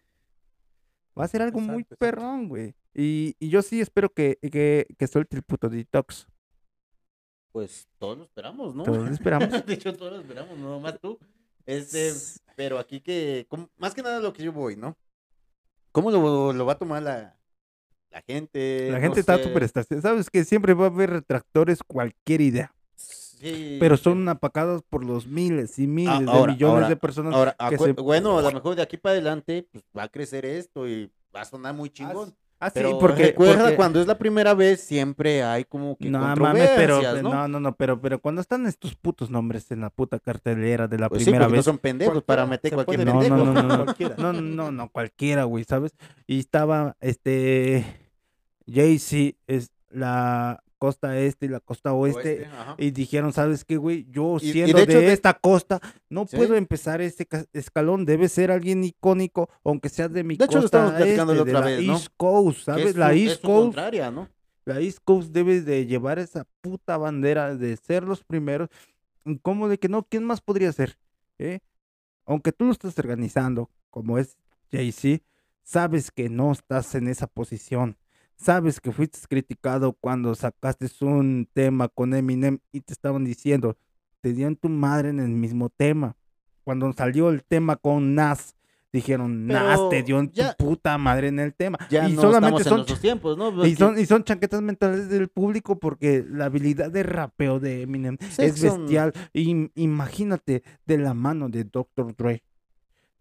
Va a ser algo muy Exacto, perrón, güey. Y, y yo sí espero que, que, que suelte el puto detox. Pues todos lo esperamos, ¿no? Todos lo esperamos. *laughs* de hecho, todos lo esperamos, no más tú. Este, pero aquí que, como- más que nada lo que yo voy, ¿no? ¿Cómo lo, lo va a tomar la, la gente? La No gente está súper estacionada. Sabes que siempre va a haber retractores cualquier idea. Sí, Pero son apacados por los miles y miles de millones ahora, de personas. Ahora, que se- bueno, a lo mejor de aquí para adelante pues, va a crecer esto y va a sonar muy chingón. Ah, sí, pero porque, recuerda, porque- cuando es la primera vez, siempre hay como que No mames, pero ¿no? no, no, no, pero, pero cuando están estos putos nombres en la puta cartelera de la Pues sí, primera porque no vez. son pendejos para meter cualquier No, pendejo. no, no, no, no. Cualquiera. No, no, no, cualquiera, güey, ¿sabes? Y estaba, este, Jay-Z, es la costa este y la costa oeste. Y dijeron, ¿sabes qué, güey? Yo Y- y siendo de de, hecho de- esta costa, no Sí. puedo empezar este ca- escalón. Debe ser alguien icónico, aunque sea de mi De hecho, lo costa estábamos platicando la este, de la vez, ¿no? East Coast, ¿sabes? es la es East Coast, contraria, ¿no? la East Coast debe de llevar esa puta bandera de ser los primeros. ¿Y ¿Cómo de que no? ¿Quién más podría ser? ¿Eh? Aunque tú lo estás organizando, como es Jay-Z, sabes que no estás en esa posición. Sabes que fuiste criticado cuando sacaste un tema con Eminem y te estaban diciendo, te dieron tu madre en el mismo tema. Cuando salió el tema con Nas, dijeron, Nas te dio en ya- tu puta madre en el tema. Ya y no solamente estamos en son nuestros tiempos, ¿no? y son, y son chaquetas mentales del público porque la habilidad de rapeo de Eminem Sí, es son- bestial. Y imagínate de la mano de Dr. Dre.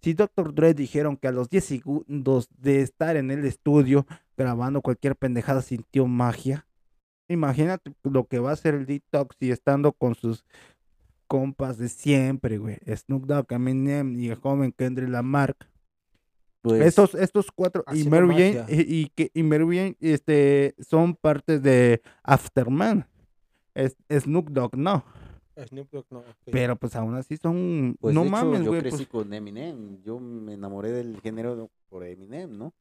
Si Dr. Dre dijeron que a los 10 segundos de estar en el estudio grabando cualquier pendejada sintió magia, imagínate lo que va a hacer el detox y estando con sus compas de siempre, güey. Snoop Dogg, Eminem y el joven Kendrick Lamar. pues, Estos, estos cuatro y Mary Jane y, y que y Mary Jane, este son parte de Afterman. Es, Snoop Dogg no, Snoop Dogg, no. ok. pero pues aún así son pues, no de hecho, mames, yo güey, crecí pues, con Eminem. Yo me enamoré del género por Eminem, ¿no?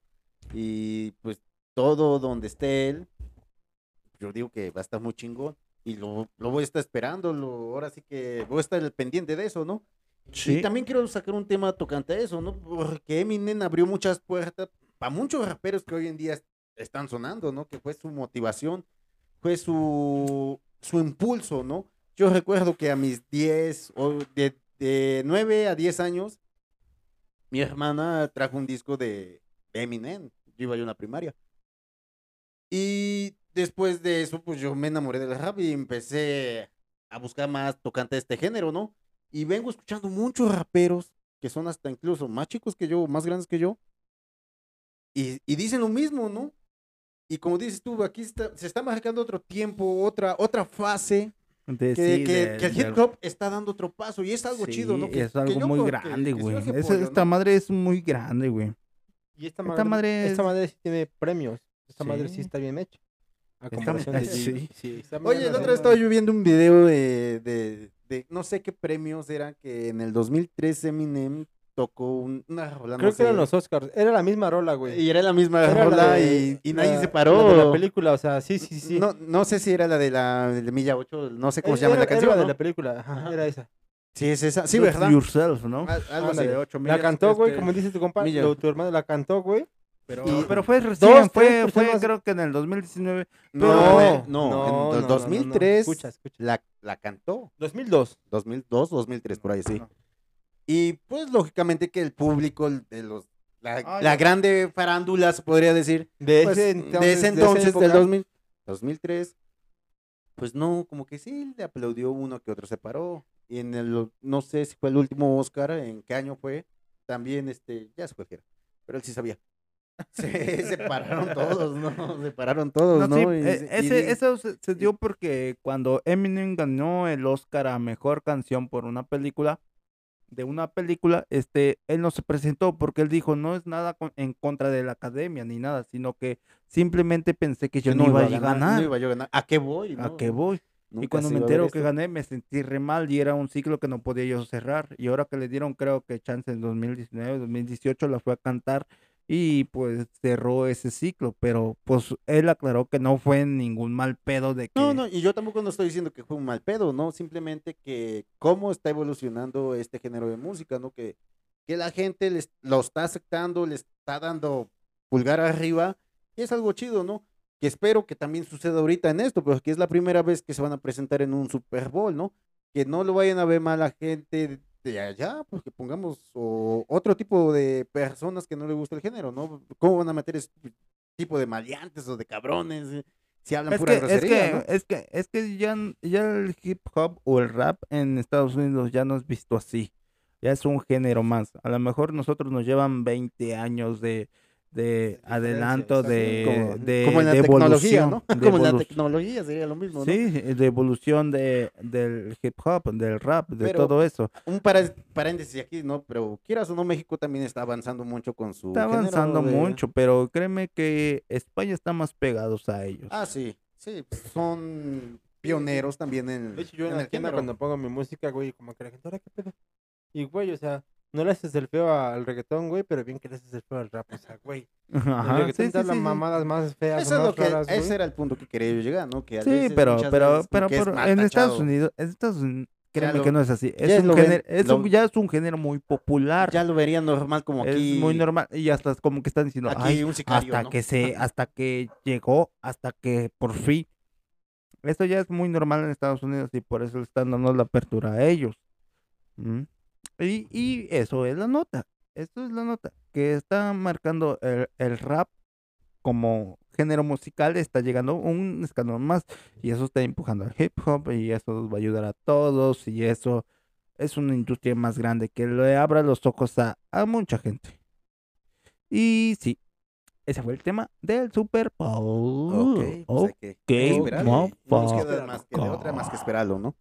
Y pues todo donde esté él, yo digo que va a estar muy chingón. Y lo, lo voy a estar esperando, lo, ahora sí que voy a estar al pendiente de eso, ¿no? sí. Y también quiero sacar un tema tocante a eso, ¿no? Porque Eminem abrió muchas puertas para muchos raperos que hoy en día est- están sonando, ¿no? Que fue su motivación, fue su, su impulso, ¿no? Yo recuerdo que a mis 10 o de, de 9 a 10 años, mi hermana trajo un disco de Eminem. Yo iba en la primaria. Y después de eso, pues yo me enamoré del rap y empecé a buscar más tocante a este género, ¿no? Y vengo escuchando muchos raperos que son hasta incluso más chicos que yo, más grandes que yo. Y, y dicen lo mismo, ¿no? Y como dices tú, aquí está- se está marcando otro tiempo, otra, otra fase, De- que, sí, que- de- que el hip hop está dando otro paso y es algo chido, ¿no? sí, Que- es algo muy grande, sí güey. apoyo, esta madre es muy grande, güey. Y esta esta madre, madre esta es- madre sí tiene premios. Esta madre sí Sí. está bien hecha. A Esta- comparación de sí. sí, Oye, la otra haciendo- vez estaba yo viendo un video de, de, de no sé qué premios eran que en el 2003 Eminem tocó un- una rola, no Creo que eran los Oscars. Era la misma rola, güey. Y era la misma Era la rola de- y, y nadie la- se paró. la de la película, o sea, sí, sí, sí. No, no sé si era la de la de Milla 8, no sé cómo Eh, se llama era- la canción. Era la ¿no? de la película, ajá, Ajá. era esa. Sí, es esa. Sí, ¿verdad? Yourself, ¿no? Al- Algo así. Ándale. ocho La millas, cantó, güey, este, como dice tu compa, Milla. lo- tu hermano la cantó, güey. Pero, y pero fue recién, dos, fue, fue personas- creo que en el 2019. No, Pero- güey, no, en el 2003 Escucha, escucha. La, la cantó. 2002. 2002, 2003, por ahí, sí. No. Y pues lógicamente que el público de los la, Ah, la grande farándula se podría decir De pues, ese entonces, de ese entonces del época. 2000, 2003 pues no como que sí le aplaudió uno que otro se paró y en el no sé si fue el último Oscar en qué año fue también este ya se cualquiera pero él sí sabía *laughs* se, se pararon todos no se pararon todos no, No, sí, Y- y ese- eso se, se dio porque cuando Eminem ganó el Oscar a Mejor Canción por una película, de una película, este, él no se presentó porque él dijo, no es nada con- en contra de la academia ni nada, sino que simplemente pensé que yo, no iba a ganar. No iba yo a ganar. ¿A qué voy? ¿A qué voy? Y Nunca cuando se me entero que gané, me sentí re mal y era un ciclo que no podía yo cerrar. Y ahora que le dieron, creo que chance en 2019, 2018, la fue a cantar y pues cerró ese ciclo. Pero pues él aclaró que no fue ningún mal pedo de que... No, no, y yo tampoco no estoy diciendo que fue un mal pedo, ¿no? Simplemente que cómo está evolucionando este género de música, ¿no? Que, que la gente les, lo está aceptando, le está dando pulgar arriba, y es algo chido, ¿no? Que espero que también suceda ahorita en esto, porque es la primera vez que se van a presentar en un Super Bowl, ¿no? Que no lo vayan a ver mal la gente de allá, porque pongamos o otro tipo de personas que no le gusta el género, ¿no? ¿Cómo van a meter ese tipo de maleantes o de cabrones? eh? Si hablan Es pura que, es, que, ¿no? es que, es que ya, ya el hip hop o el rap en Estados Unidos ya no es visto así. Ya es un género más. A lo mejor nosotros nos llevan 20 años de, de adelanto, de, como, de, como en la de tecnología, evolución, ¿no? de Como en la tecnología sería lo mismo, ¿no? Sí, de evolución de, del hip hop, del rap, de Pero todo eso. Un paréntesis aquí, ¿no? Pero quieras o no, México también está avanzando mucho con su Está avanzando de- mucho, pero créeme que España está más pegados a ellos. Ah, sí, sí, son pioneros también en, De hecho, yo en en la tienda cuando pongo mi música, güey, como que la gente, ahora qué pedo. Y, güey, o sea, no le haces el feo al reggaetón, güey, pero bien que le haces el feo al rap, o sea, güey. Ajá, el reggaetón sí, sí, sí. mamadas más feas, Eso es más lo que, raras, güey. ese era el punto que quería yo llegar, ¿no? Que a Sí, veces, pero, pero, pero, es mal en Estados. Unidos, en Estados Unidos, créeme lo- que no es así. Es ya un ven- género, es lo- ya es un género muy popular. Ya lo vería normal como es aquí. muy normal. Y hasta es como que están diciendo, Aquí "Ay, un sicario, hasta ¿no? que se, *laughs* hasta que llegó, hasta que por fin. Esto ya es muy normal en Estados Unidos y por eso le están dando la apertura a ellos. ¿Mm? Y, y eso es la nota. Esto es la nota. Que está marcando el, el rap como género musical, está llegando un escalón más. Y eso está empujando al hip hop y eso nos va a ayudar a todos. Y eso es una industria más grande que le abra los ojos a, a mucha gente. Y sí, ese fue el tema del Super Bowl. Ok, pues que ok, esperarle. No nos queda motherfucker. más que de otra más que esperarlo, ¿no?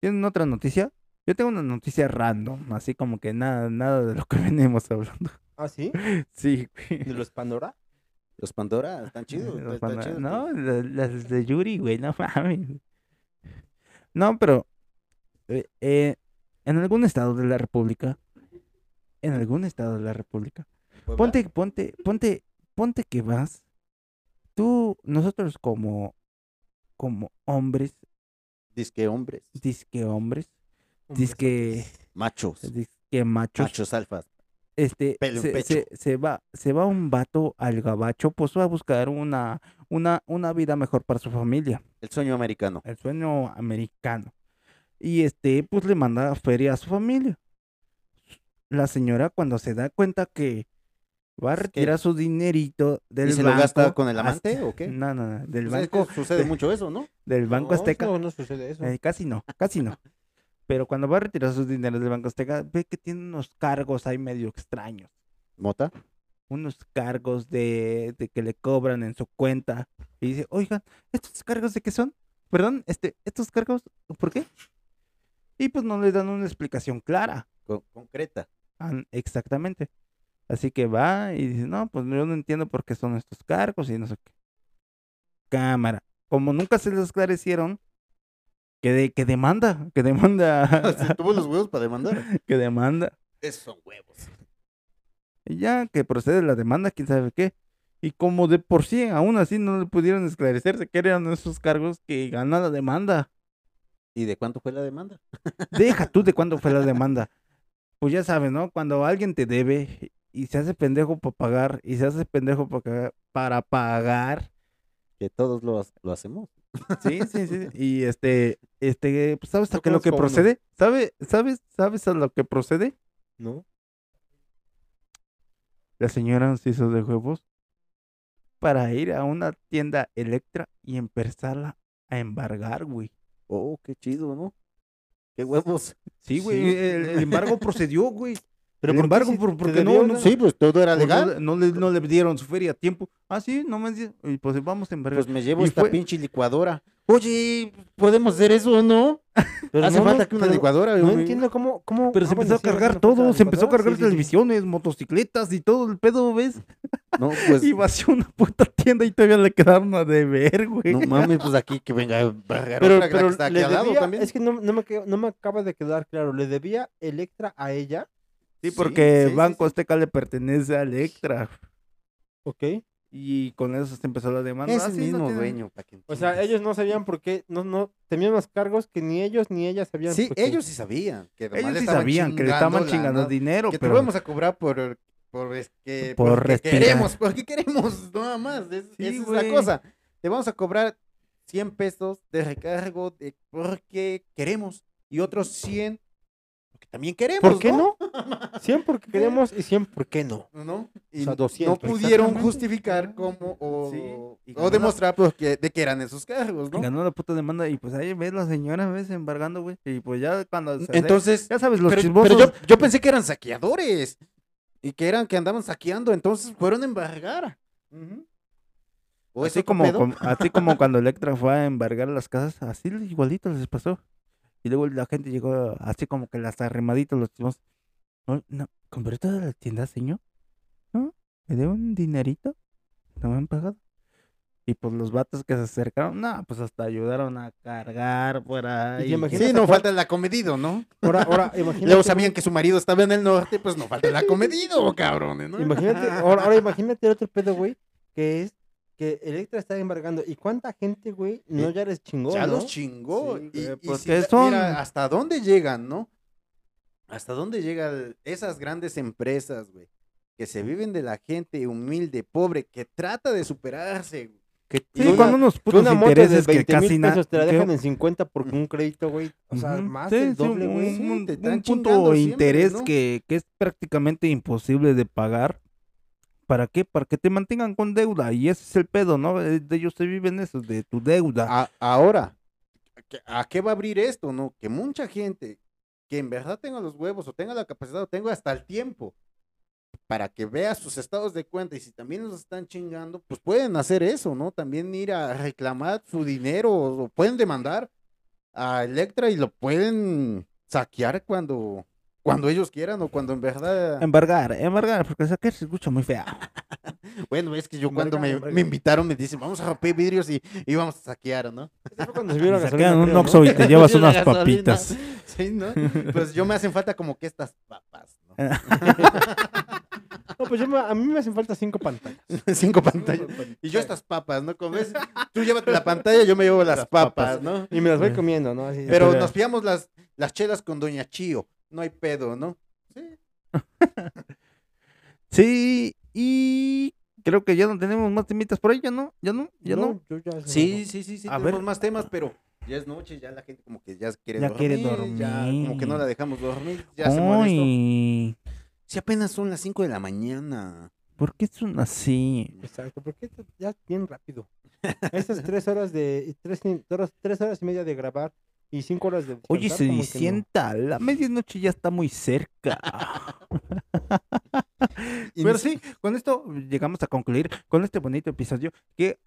¿Tienen otra noticia? Yo tengo una noticia random, así como que nada, nada de lo que *laughs* venimos hablando. ¿Ah, sí? *laughs* Sí, güey. ¿De los Pandora? Los Pandora están chidos. Los están Panda- chidos, no, la- las de Yuri, güey, no mames. No, pero eh, eh, en algún estado de la República, en algún estado de la República, Puebla. ponte, ponte, ponte, ponte que vas. Tú, nosotros como, como hombres, Disque hombres, disque hombres, disque, machos, disque machos, machos alfas. este, se, pecho. se- se va, se va un vato al gabacho, pues va a buscar una, una, una vida mejor para su familia, El sueño americano. el sueño americano. Y este, pues le manda feria a su familia. La señora cuando se da cuenta que va a que- retirar su dinerito del ¿Y se banco. lo gasta con el amante hasta- o qué? No, no, no, del Pues es que banco, sucede de- mucho eso, ¿no? del Banco No, Azteca. No, no sucede eso. Eh, casi no, casi no. *laughs* Pero cuando va a retirar sus dineros del Banco Azteca, ve que tiene unos cargos ahí medio extraños. Mota. Unos cargos de, de que le cobran en su cuenta. Y dice, oigan, ¿estos cargos de qué son? Perdón, este, ¿estos cargos por qué? Y pues no le dan una explicación clara. con- concreta. Exactamente. Así que va y dice, no, pues yo no entiendo por qué son estos cargos y no sé qué. Cámara. Como nunca se les esclarecieron, que, de, que demanda, que demanda, *laughs* Si tuvo los huevos para demandar. *laughs* que demanda. Esos son huevos. Y ya que procede la demanda, quién sabe qué. Y como de por sí, aún así no le pudieron esclarecerse qué eran esos cargos que gana la demanda. ¿Y de cuánto fue la demanda? *laughs* Deja tú de cuándo fue la demanda. Pues ya sabes, ¿no? Cuando alguien te debe y se hace pendejo para pagar y se hace pendejo pa cagar- para pagar. Que todos lo, lo hacemos. Sí, sí, sí. Y este, este, pues, ¿sabes a qué lo que procede? ¿Sabe, sabes, sabes a lo que procede? ¿No? La señora se hizo de huevos para ir a una tienda Electra y empezarla a embargar, güey. Oh, qué chido, ¿no? Qué huevos. Sí, güey, Sí. el, el embargo procedió, güey. Pero ¿por qué embargo, por- porque no, no, Sí, pues todo era pues, no legal. le- no, le, no le dieron su feria a tiempo. Ah, sí, no me y pues vamos a embargar. Pues me llevo Y esta fue- pinche licuadora. Oye, ¿podemos hacer eso o no? Pero Hace no, falta que una pero licuadora. No güey. entiendo cómo, cómo. Pero se empezó a cargar todo, se empezó a cargar sí, sí, sí. televisiones, motocicletas y todo el pedo, ¿ves? No, pues. *laughs* Y vació una puta tienda y todavía le quedaron a deber, güey. No mames, pues aquí que venga a Pero, otra, pero que está aquí le al lado debía, también. es que no, no me, no me acaba de quedar claro, ¿le debía Electra a ella? Sí, porque sí, sí, Banco sí. Azteca le pertenece a Electra. Ok. Y con eso se empezó la demanda. Es Ah, el no mismo tiene- dueño. que O sea, ellos no sabían por qué, no, no, tenían más cargos que ni ellos ni ellas sabían. Sí, ellos sí sabían. Que Ellos sí sabían que le estaban chingando dinero, Que te pero vamos a cobrar por, por, es que, Por porque respirar. queremos, porque queremos, *laughs* nada más. Es, Sí, esa es la cosa. Te vamos a cobrar 100 pesos de recargo de porque queremos y otros 100 porque también queremos. ¿Por qué no? 100 *laughs* porque queremos y 100 por qué no. ¿no? Y O sea, 200, no pudieron justificar cómo o, Sí, y demostrar pues, que, de que eran esos cargos, ¿no? ganó la puta demanda y pues ahí ves la señora, ves, embargando, güey. Y pues ya cuando se Entonces, ya sabes, los pero, chismosos. pero yo, yo pensé que eran saqueadores y que eran que andaban saqueando, entonces fueron a embargar. ¿O es así como, como- así como cuando Electra fue a embargar las casas, así igualito les pasó. Y luego la gente llegó así como que las arrimaditos, los chismosos. No, no, compré toda la tienda, señor. ¿No? ¿Me dio un dinerito? ¿No me han pagado? Y pues los vatos que se acercaron, no, pues hasta ayudaron a cargar por ahí. Sí, no falta el acomedido, ¿no? Ahora, ahora, *laughs* imagínate. Luego sabían que su marido estaba en el norte, pues no falta el acomedido, cabrones, ¿no? Imagínate, ahora, ahora imagínate el otro pedo, güey, que es que Electra está embargando. ¿Y cuánta gente, güey, no Eh, ya les chingó, ya no? los chingó. Sí, y, y porque si son- mira, hasta dónde llegan, ¿no? Hasta dónde llegan esas grandes empresas, güey, que se viven de la gente humilde, pobre, que trata de superarse. güey. Que Sí, una- unos Que putos una moto de intereses que 20 casi mil nada. pesos te la dejan en 50 por un crédito, güey. O sea, más del doble, güey. sí, un, un están punto de siempre, interés ¿no? que, que es prácticamente imposible de pagar. ¿Para qué? Para que te mantengan con deuda. Y ese es el pedo, ¿no? Eh, De ellos se viven eso, de tu deuda. Ahora, ¿qué- ¿a qué va a abrir esto, no? Que mucha gente que en verdad tenga los huevos o tenga la capacidad o tenga hasta el tiempo para que vea sus estados de cuenta y si también los están chingando, pues pueden hacer eso, ¿no? También ir a reclamar su dinero o pueden demandar a Electra y lo pueden saquear cuando, cuando ellos quieran o cuando en verdad... Embargar, embargar, porque saquear se escucha muy fea. *laughs* Bueno, es que yo cuando me, me invitaron me dicen, vamos a romper vidrios y, y vamos a saquear, ¿no? Fue cuando se la *laughs* Saquean un. Oxxo y te *laughs* llevas unas papitas. Sí, ¿no? Pues yo me hacen falta como que estas papas, ¿no? No, pues yo me- a mí me hacen falta cinco pantallas. Cinco pantallas. Y yo estas papas, ¿no? Como ves, tú llévate la pantalla, yo me llevo las papas, ¿no? Y me las voy comiendo, ¿no? Así, Pero Pero- nos pillamos las, las chelas con Doña Chío. No hay pedo, ¿no? Sí. *laughs* Sí, y creo que ya no tenemos más temitas por ahí, ya no, ya no, ya no. yo ya Sí, sí, sí, sí. A tenemos ver. más temas, pero ya es noche, ya la gente como que ya quiere Ya dormir. quiere Ya como que no dormir. la dejamos dormir. Ya se molestó. Si apenas son las 5 de la mañana. ¿por qué son así? Exacto, porque ya bien rápido. Estas tres horas de tres, horas, tres horas y media de grabar y cinco horas de Oye, se que no. sienta, la medianoche ya está muy cerca. *laughs* Y Pero sí, con esto llegamos a concluir con este bonito episodio que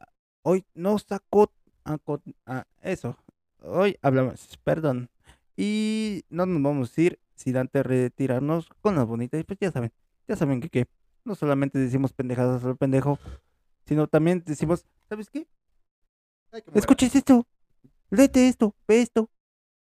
hoy no sacó a, eso. Hoy hablamos, perdón. Y no nos vamos a ir sin antes retirarnos con las bonitas. Pues ya saben, ya saben que, que no solamente decimos pendejadas al pendejo, sino también decimos, ¿sabes qué? Escuches esto, léete esto, ve esto.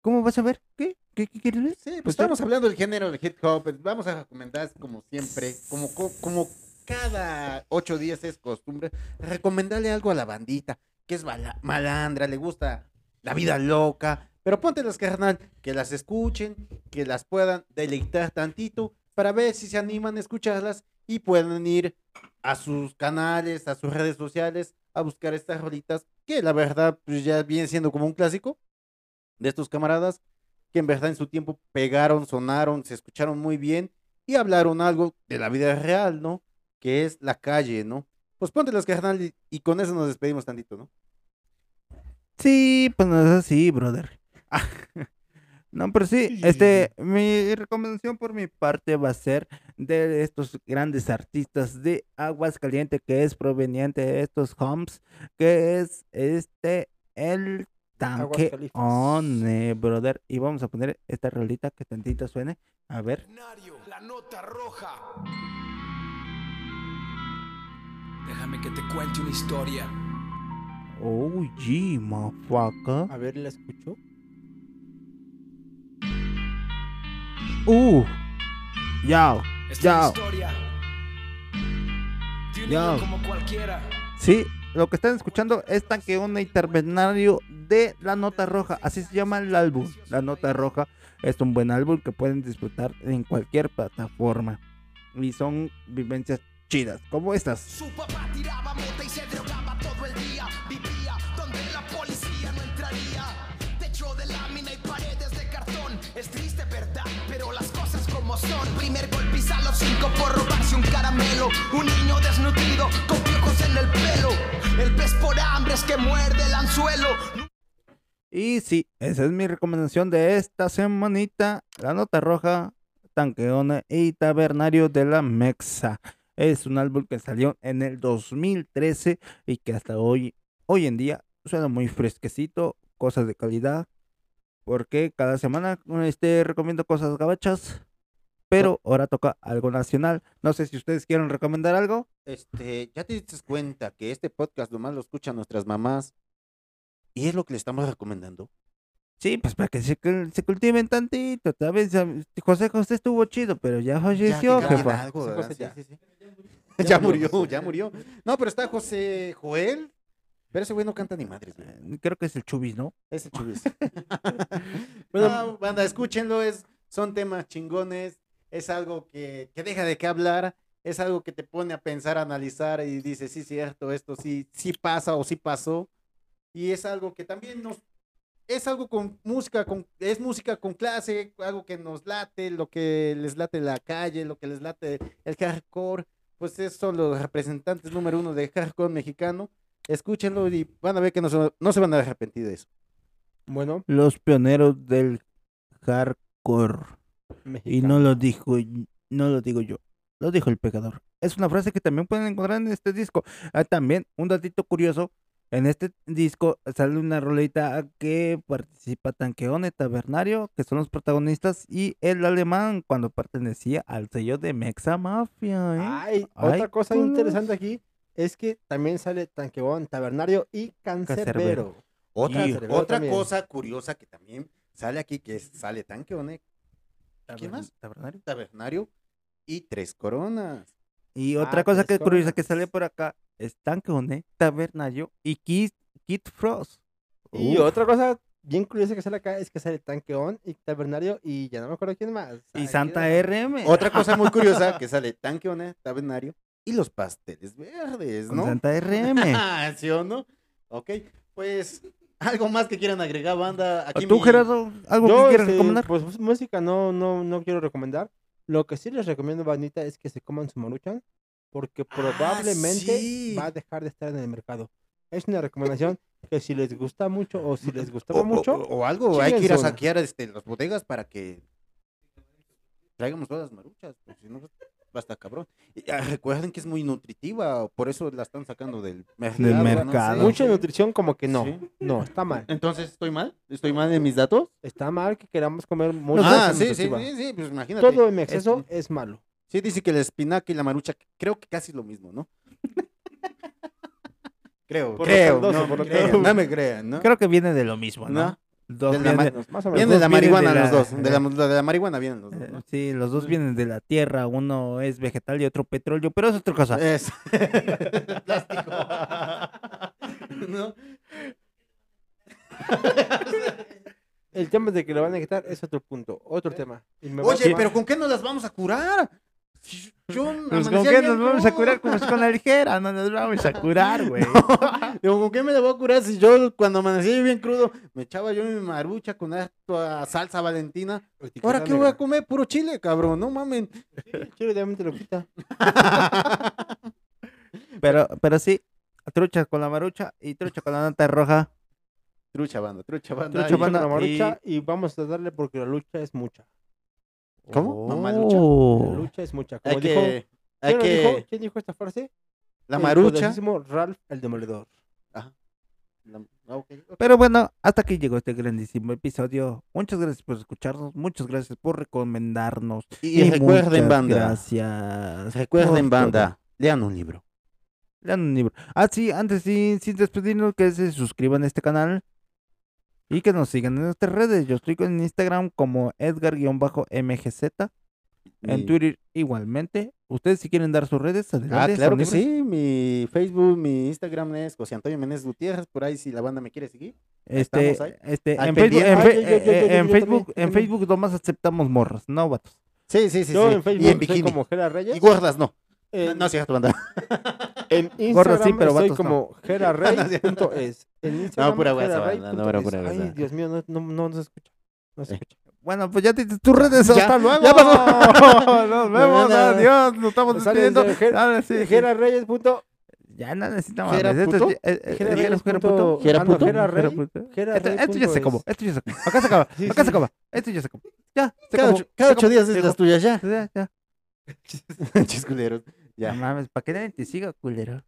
¿Cómo vas a ver? ¿Qué? ¿Qué, qué quieres ver? Sí, pues Pues estamos hablando del género del hip hop. pues Vamos a recomendar, como siempre, como, co- como cada ocho días es costumbre, recomendarle algo a la bandita, que es malandra, le gusta la vida loca. Pero póntelas, carnal, que las escuchen, que las puedan deleitar tantito, para ver si se animan a escucharlas y puedan ir a sus canales, a sus redes sociales, a buscar estas rolitas, que la verdad, pues ya viene siendo como un clásico de estos camaradas que en verdad en su tiempo pegaron, sonaron, se escucharon muy bien y hablaron algo de la vida real, ¿no? Que es la calle, ¿no? Pues ponte las carnal y, y con eso nos despedimos tantito, ¿no? Sí, pues no es así, brother. *laughs* No, pero sí, este, mi recomendación por mi parte va a ser de estos grandes artistas de Aguascalientes que es proveniente de estos homes, que es este, el tanque. One, brother. Y vamos a poner esta rolita que tantito suene. A ver. La nota roja. Déjame que te cuente una historia. Oh, gee, motherfucker. A ver, ¿la escucho? Uh, ya, Esta es ya. Ya. como cualquiera. Sí, lo que están escuchando es Tanqueón Intervenario de La Nota Roja. Así se llama el álbum. La Nota Roja es un buen álbum que pueden disfrutar en cualquier plataforma. Y son vivencias chidas, como estas. Su papá tiraba mota y se drogaba todo el día. Vivía donde la policía no entraría. Techo de lámina y paredes de cartón. Es como son. Primer golpe a los cinco por robarse un caramelo. Un niño desnutrido con piojos en el pelo. El pez por hambre es que muerde el anzuelo. Y sí, esa es mi recomendación de esta semanita. La Nota Roja, Tanqueona y Tabernario de la Mexa. Es un álbum que salió en el 2013 y que hasta hoy, hoy en día, suena muy fresquecito, cosas de calidad. Porque cada semana este, recomiendo cosas gabachas. Pero ahora toca algo nacional. No sé si ustedes quieren recomendar algo. Este, ya te diste cuenta que este podcast nomás lo escuchan nuestras mamás. Y es lo que le estamos recomendando. Sí, pues para que se, se cultiven tantito. Tal vez ah, José José estuvo chido, pero ya falleció, Ya, que jefa. cambien algo, José ¿verdad? José, Sí, ya. sí, sí. Ya murió, ya murió. No, pero está José Joel. Pero ese güey no canta ni madres, güey. Eh, Creo que es el Chubis, ¿no? Ese chubis. *laughs* *laughs* Bueno, No, banda, escúchenlo, es, son temas chingones, es algo que, que deja de qué hablar, es algo que te pone a pensar, a analizar y dices, sí, cierto, esto sí, sí pasa o sí pasó. Y es algo que también nos, es algo con música, con, es música con clase, algo que nos late, lo que les late la calle, lo que les late el hardcore, pues esos son los representantes número uno de hardcore mexicano. Escúchenlo y van a ver que no se, no se van a arrepentir de eso. bueno, Los pioneros del hardcore. Y no lo dijo, no lo digo yo, lo dijo el pecador. Es una frase que también pueden encontrar en este disco. Ah, también, un datito curioso, en este disco sale una rolita que participa Tanqueone Tabernario, que son los protagonistas, y el alemán cuando pertenecía al sello de Mexa Mafia. ¿eh? Ay, Ay, otra cosa culos. interesante aquí es que también sale Tanquebón, Tabernario y Cancerbero. Otra, Y otra cosa curiosa que también sale aquí, que es- sale Tanqueone, ¿Quién Tabern- más? Tabernario. Tabernario y Tres Coronas. Y Ah, otra cosa que es curiosa que sale por acá es Tanqueone Tabernario y Kid, Kid Frost. Y Uf. otra cosa bien curiosa que sale acá es que sale Tanqueón y Tabernario y ya no me acuerdo quién más. Y Santa. RM. Otra cosa muy curiosa *laughs* que sale Tanqueone, Tabernario y los pasteles verdes, Con ¿no? Santa RM. Ah, *laughs* ¿Sí o no? Ok, pues algo más que quieran agregar, banda. Aquí ¿Tú, mi- Gerardo, algo Yo, que quieras este, recomendar? Pues música no, no, no quiero recomendar. Lo que sí les recomiendo, bandita, es que se coman su maruchan porque probablemente sí. va a dejar de estar en el mercado. Es una recomendación *laughs* que si les gusta mucho o si les gustaba o- mucho, o- o algo, hay que ir a saquear este, las bodegas para que traigamos todas las maruchas, pues si no va a estar cabrón. Y, ah, recuerden que es muy nutritiva, por eso la están sacando del mercado. no mercado. sé. mucha nutrición como que no. Sí. No, está mal. Entonces, ¿estoy mal? ¿Estoy mal en mis datos? Está mal que queramos comer mucha ah, sí, sí, sí, sí, pues imagínate. Todo en exceso es malo. Sí, dice que la espinaca y la marucha, creo que casi lo mismo, ¿no? *laughs* creo, Por creo, caldoso, no, caldoso. no me crean, ¿no? Creo que viene de lo mismo, ¿no? ¿No? Dos De la vienen- ma- Más o menos. Vienen de la marihuana de los la- dos, de la, de la marihuana vienen los dos, eh, ¿no? Sí, los dos vienen de la tierra, uno es vegetal y otro petróleo, pero es otra cosa. Es *laughs* plástico. *laughs* ¿No? El tema de que lo van a quitar es otro punto, otro tema. Y me va a Oye, pero ¿con qué nos las vamos a curar? Yo Pues, ¿Con qué nos vamos a curar? Como es con la ligera, no nos vamos a curar, güey. *laughs* Digo, ¿con qué me la voy a curar si yo cuando amanecí bien crudo me echaba yo mi marucha con esta salsa valentina? ¿Ahora qué voy a comer? Puro chile, cabrón, no mamen. Chile lo quita. *laughs* Pero, pero sí, trucha con la marucha y trucha con la nata roja. Trucha banda, trucha banda. Trucha banda. Con la y- marucha y... vamos a darle porque la lucha es mucha. ¿Cómo? Mamá lucha. La Oh. lucha es mucha. Como Hay dijo, que, hay ¿quién, que, dijo, quién dijo esta frase? la El marucha. poderosísimo Ralph el Demoledor. La- ah, ok, ok. Pero bueno, hasta aquí llegó este grandísimo episodio. Muchas gracias por escucharnos, muchas gracias por recomendarnos. Y, recuerden, muchas banda. Gracias. Recuerden, por banda. Lean un libro. Lean un libro. Ah, sí, antes sin, sin despedirnos, que se suscriban a este canal y que nos sigan en nuestras redes. Yo estoy en Instagram como Edgar-MGZ. En Twitter igualmente. Ustedes si quieren dar sus redes, Ah, adelante. claro son que sí. Mi Facebook, mi Instagram es José Antonio Menéndez Gutiérrez. Por ahí, si la banda me quiere seguir. Este, Estamos ahí. este, Al en Facebook, en, Ah, fe- yo- yo- yo- yo- yo en también, Facebook, en. Facebook nomás aceptamos morras, no vatos. Sí, sí, sí. Yo sí. en Facebook y en soy bikini. como Gera Reyes. Y gordas, no. No, no es cierto, banda. *laughs* en *laughs* Instagram Gordas sí, pero soy vatos no. como gerarrey.es. *laughs* En Instagram, pura guasa, punto no, pura Ay. Dios mío, no, no, no, no se escucha. No se Eh. escucha. Bueno, pues ya dices tus redes, hasta luego. ya pasó. *laughs* Nos vemos, No, no, no. adiós, nos estamos despidiendo. de Ger- Ahora sí, sí. Gerarreyes. punto- Ya no necesitamos ¿Gera puto? es- eh, eh, Gera Gera- Reyes Gera punto- puto. ¿Gera Ah, no. Esto, esto ya se acabó, es. esto ya se acabó. Acá se acaba, acá se acaba. Esto ya se acabó. Ya, Cada ocho, días es las tuyas ya. Ya, ya. Chisculeros. Ya. No mames, para nadie te siga, culero.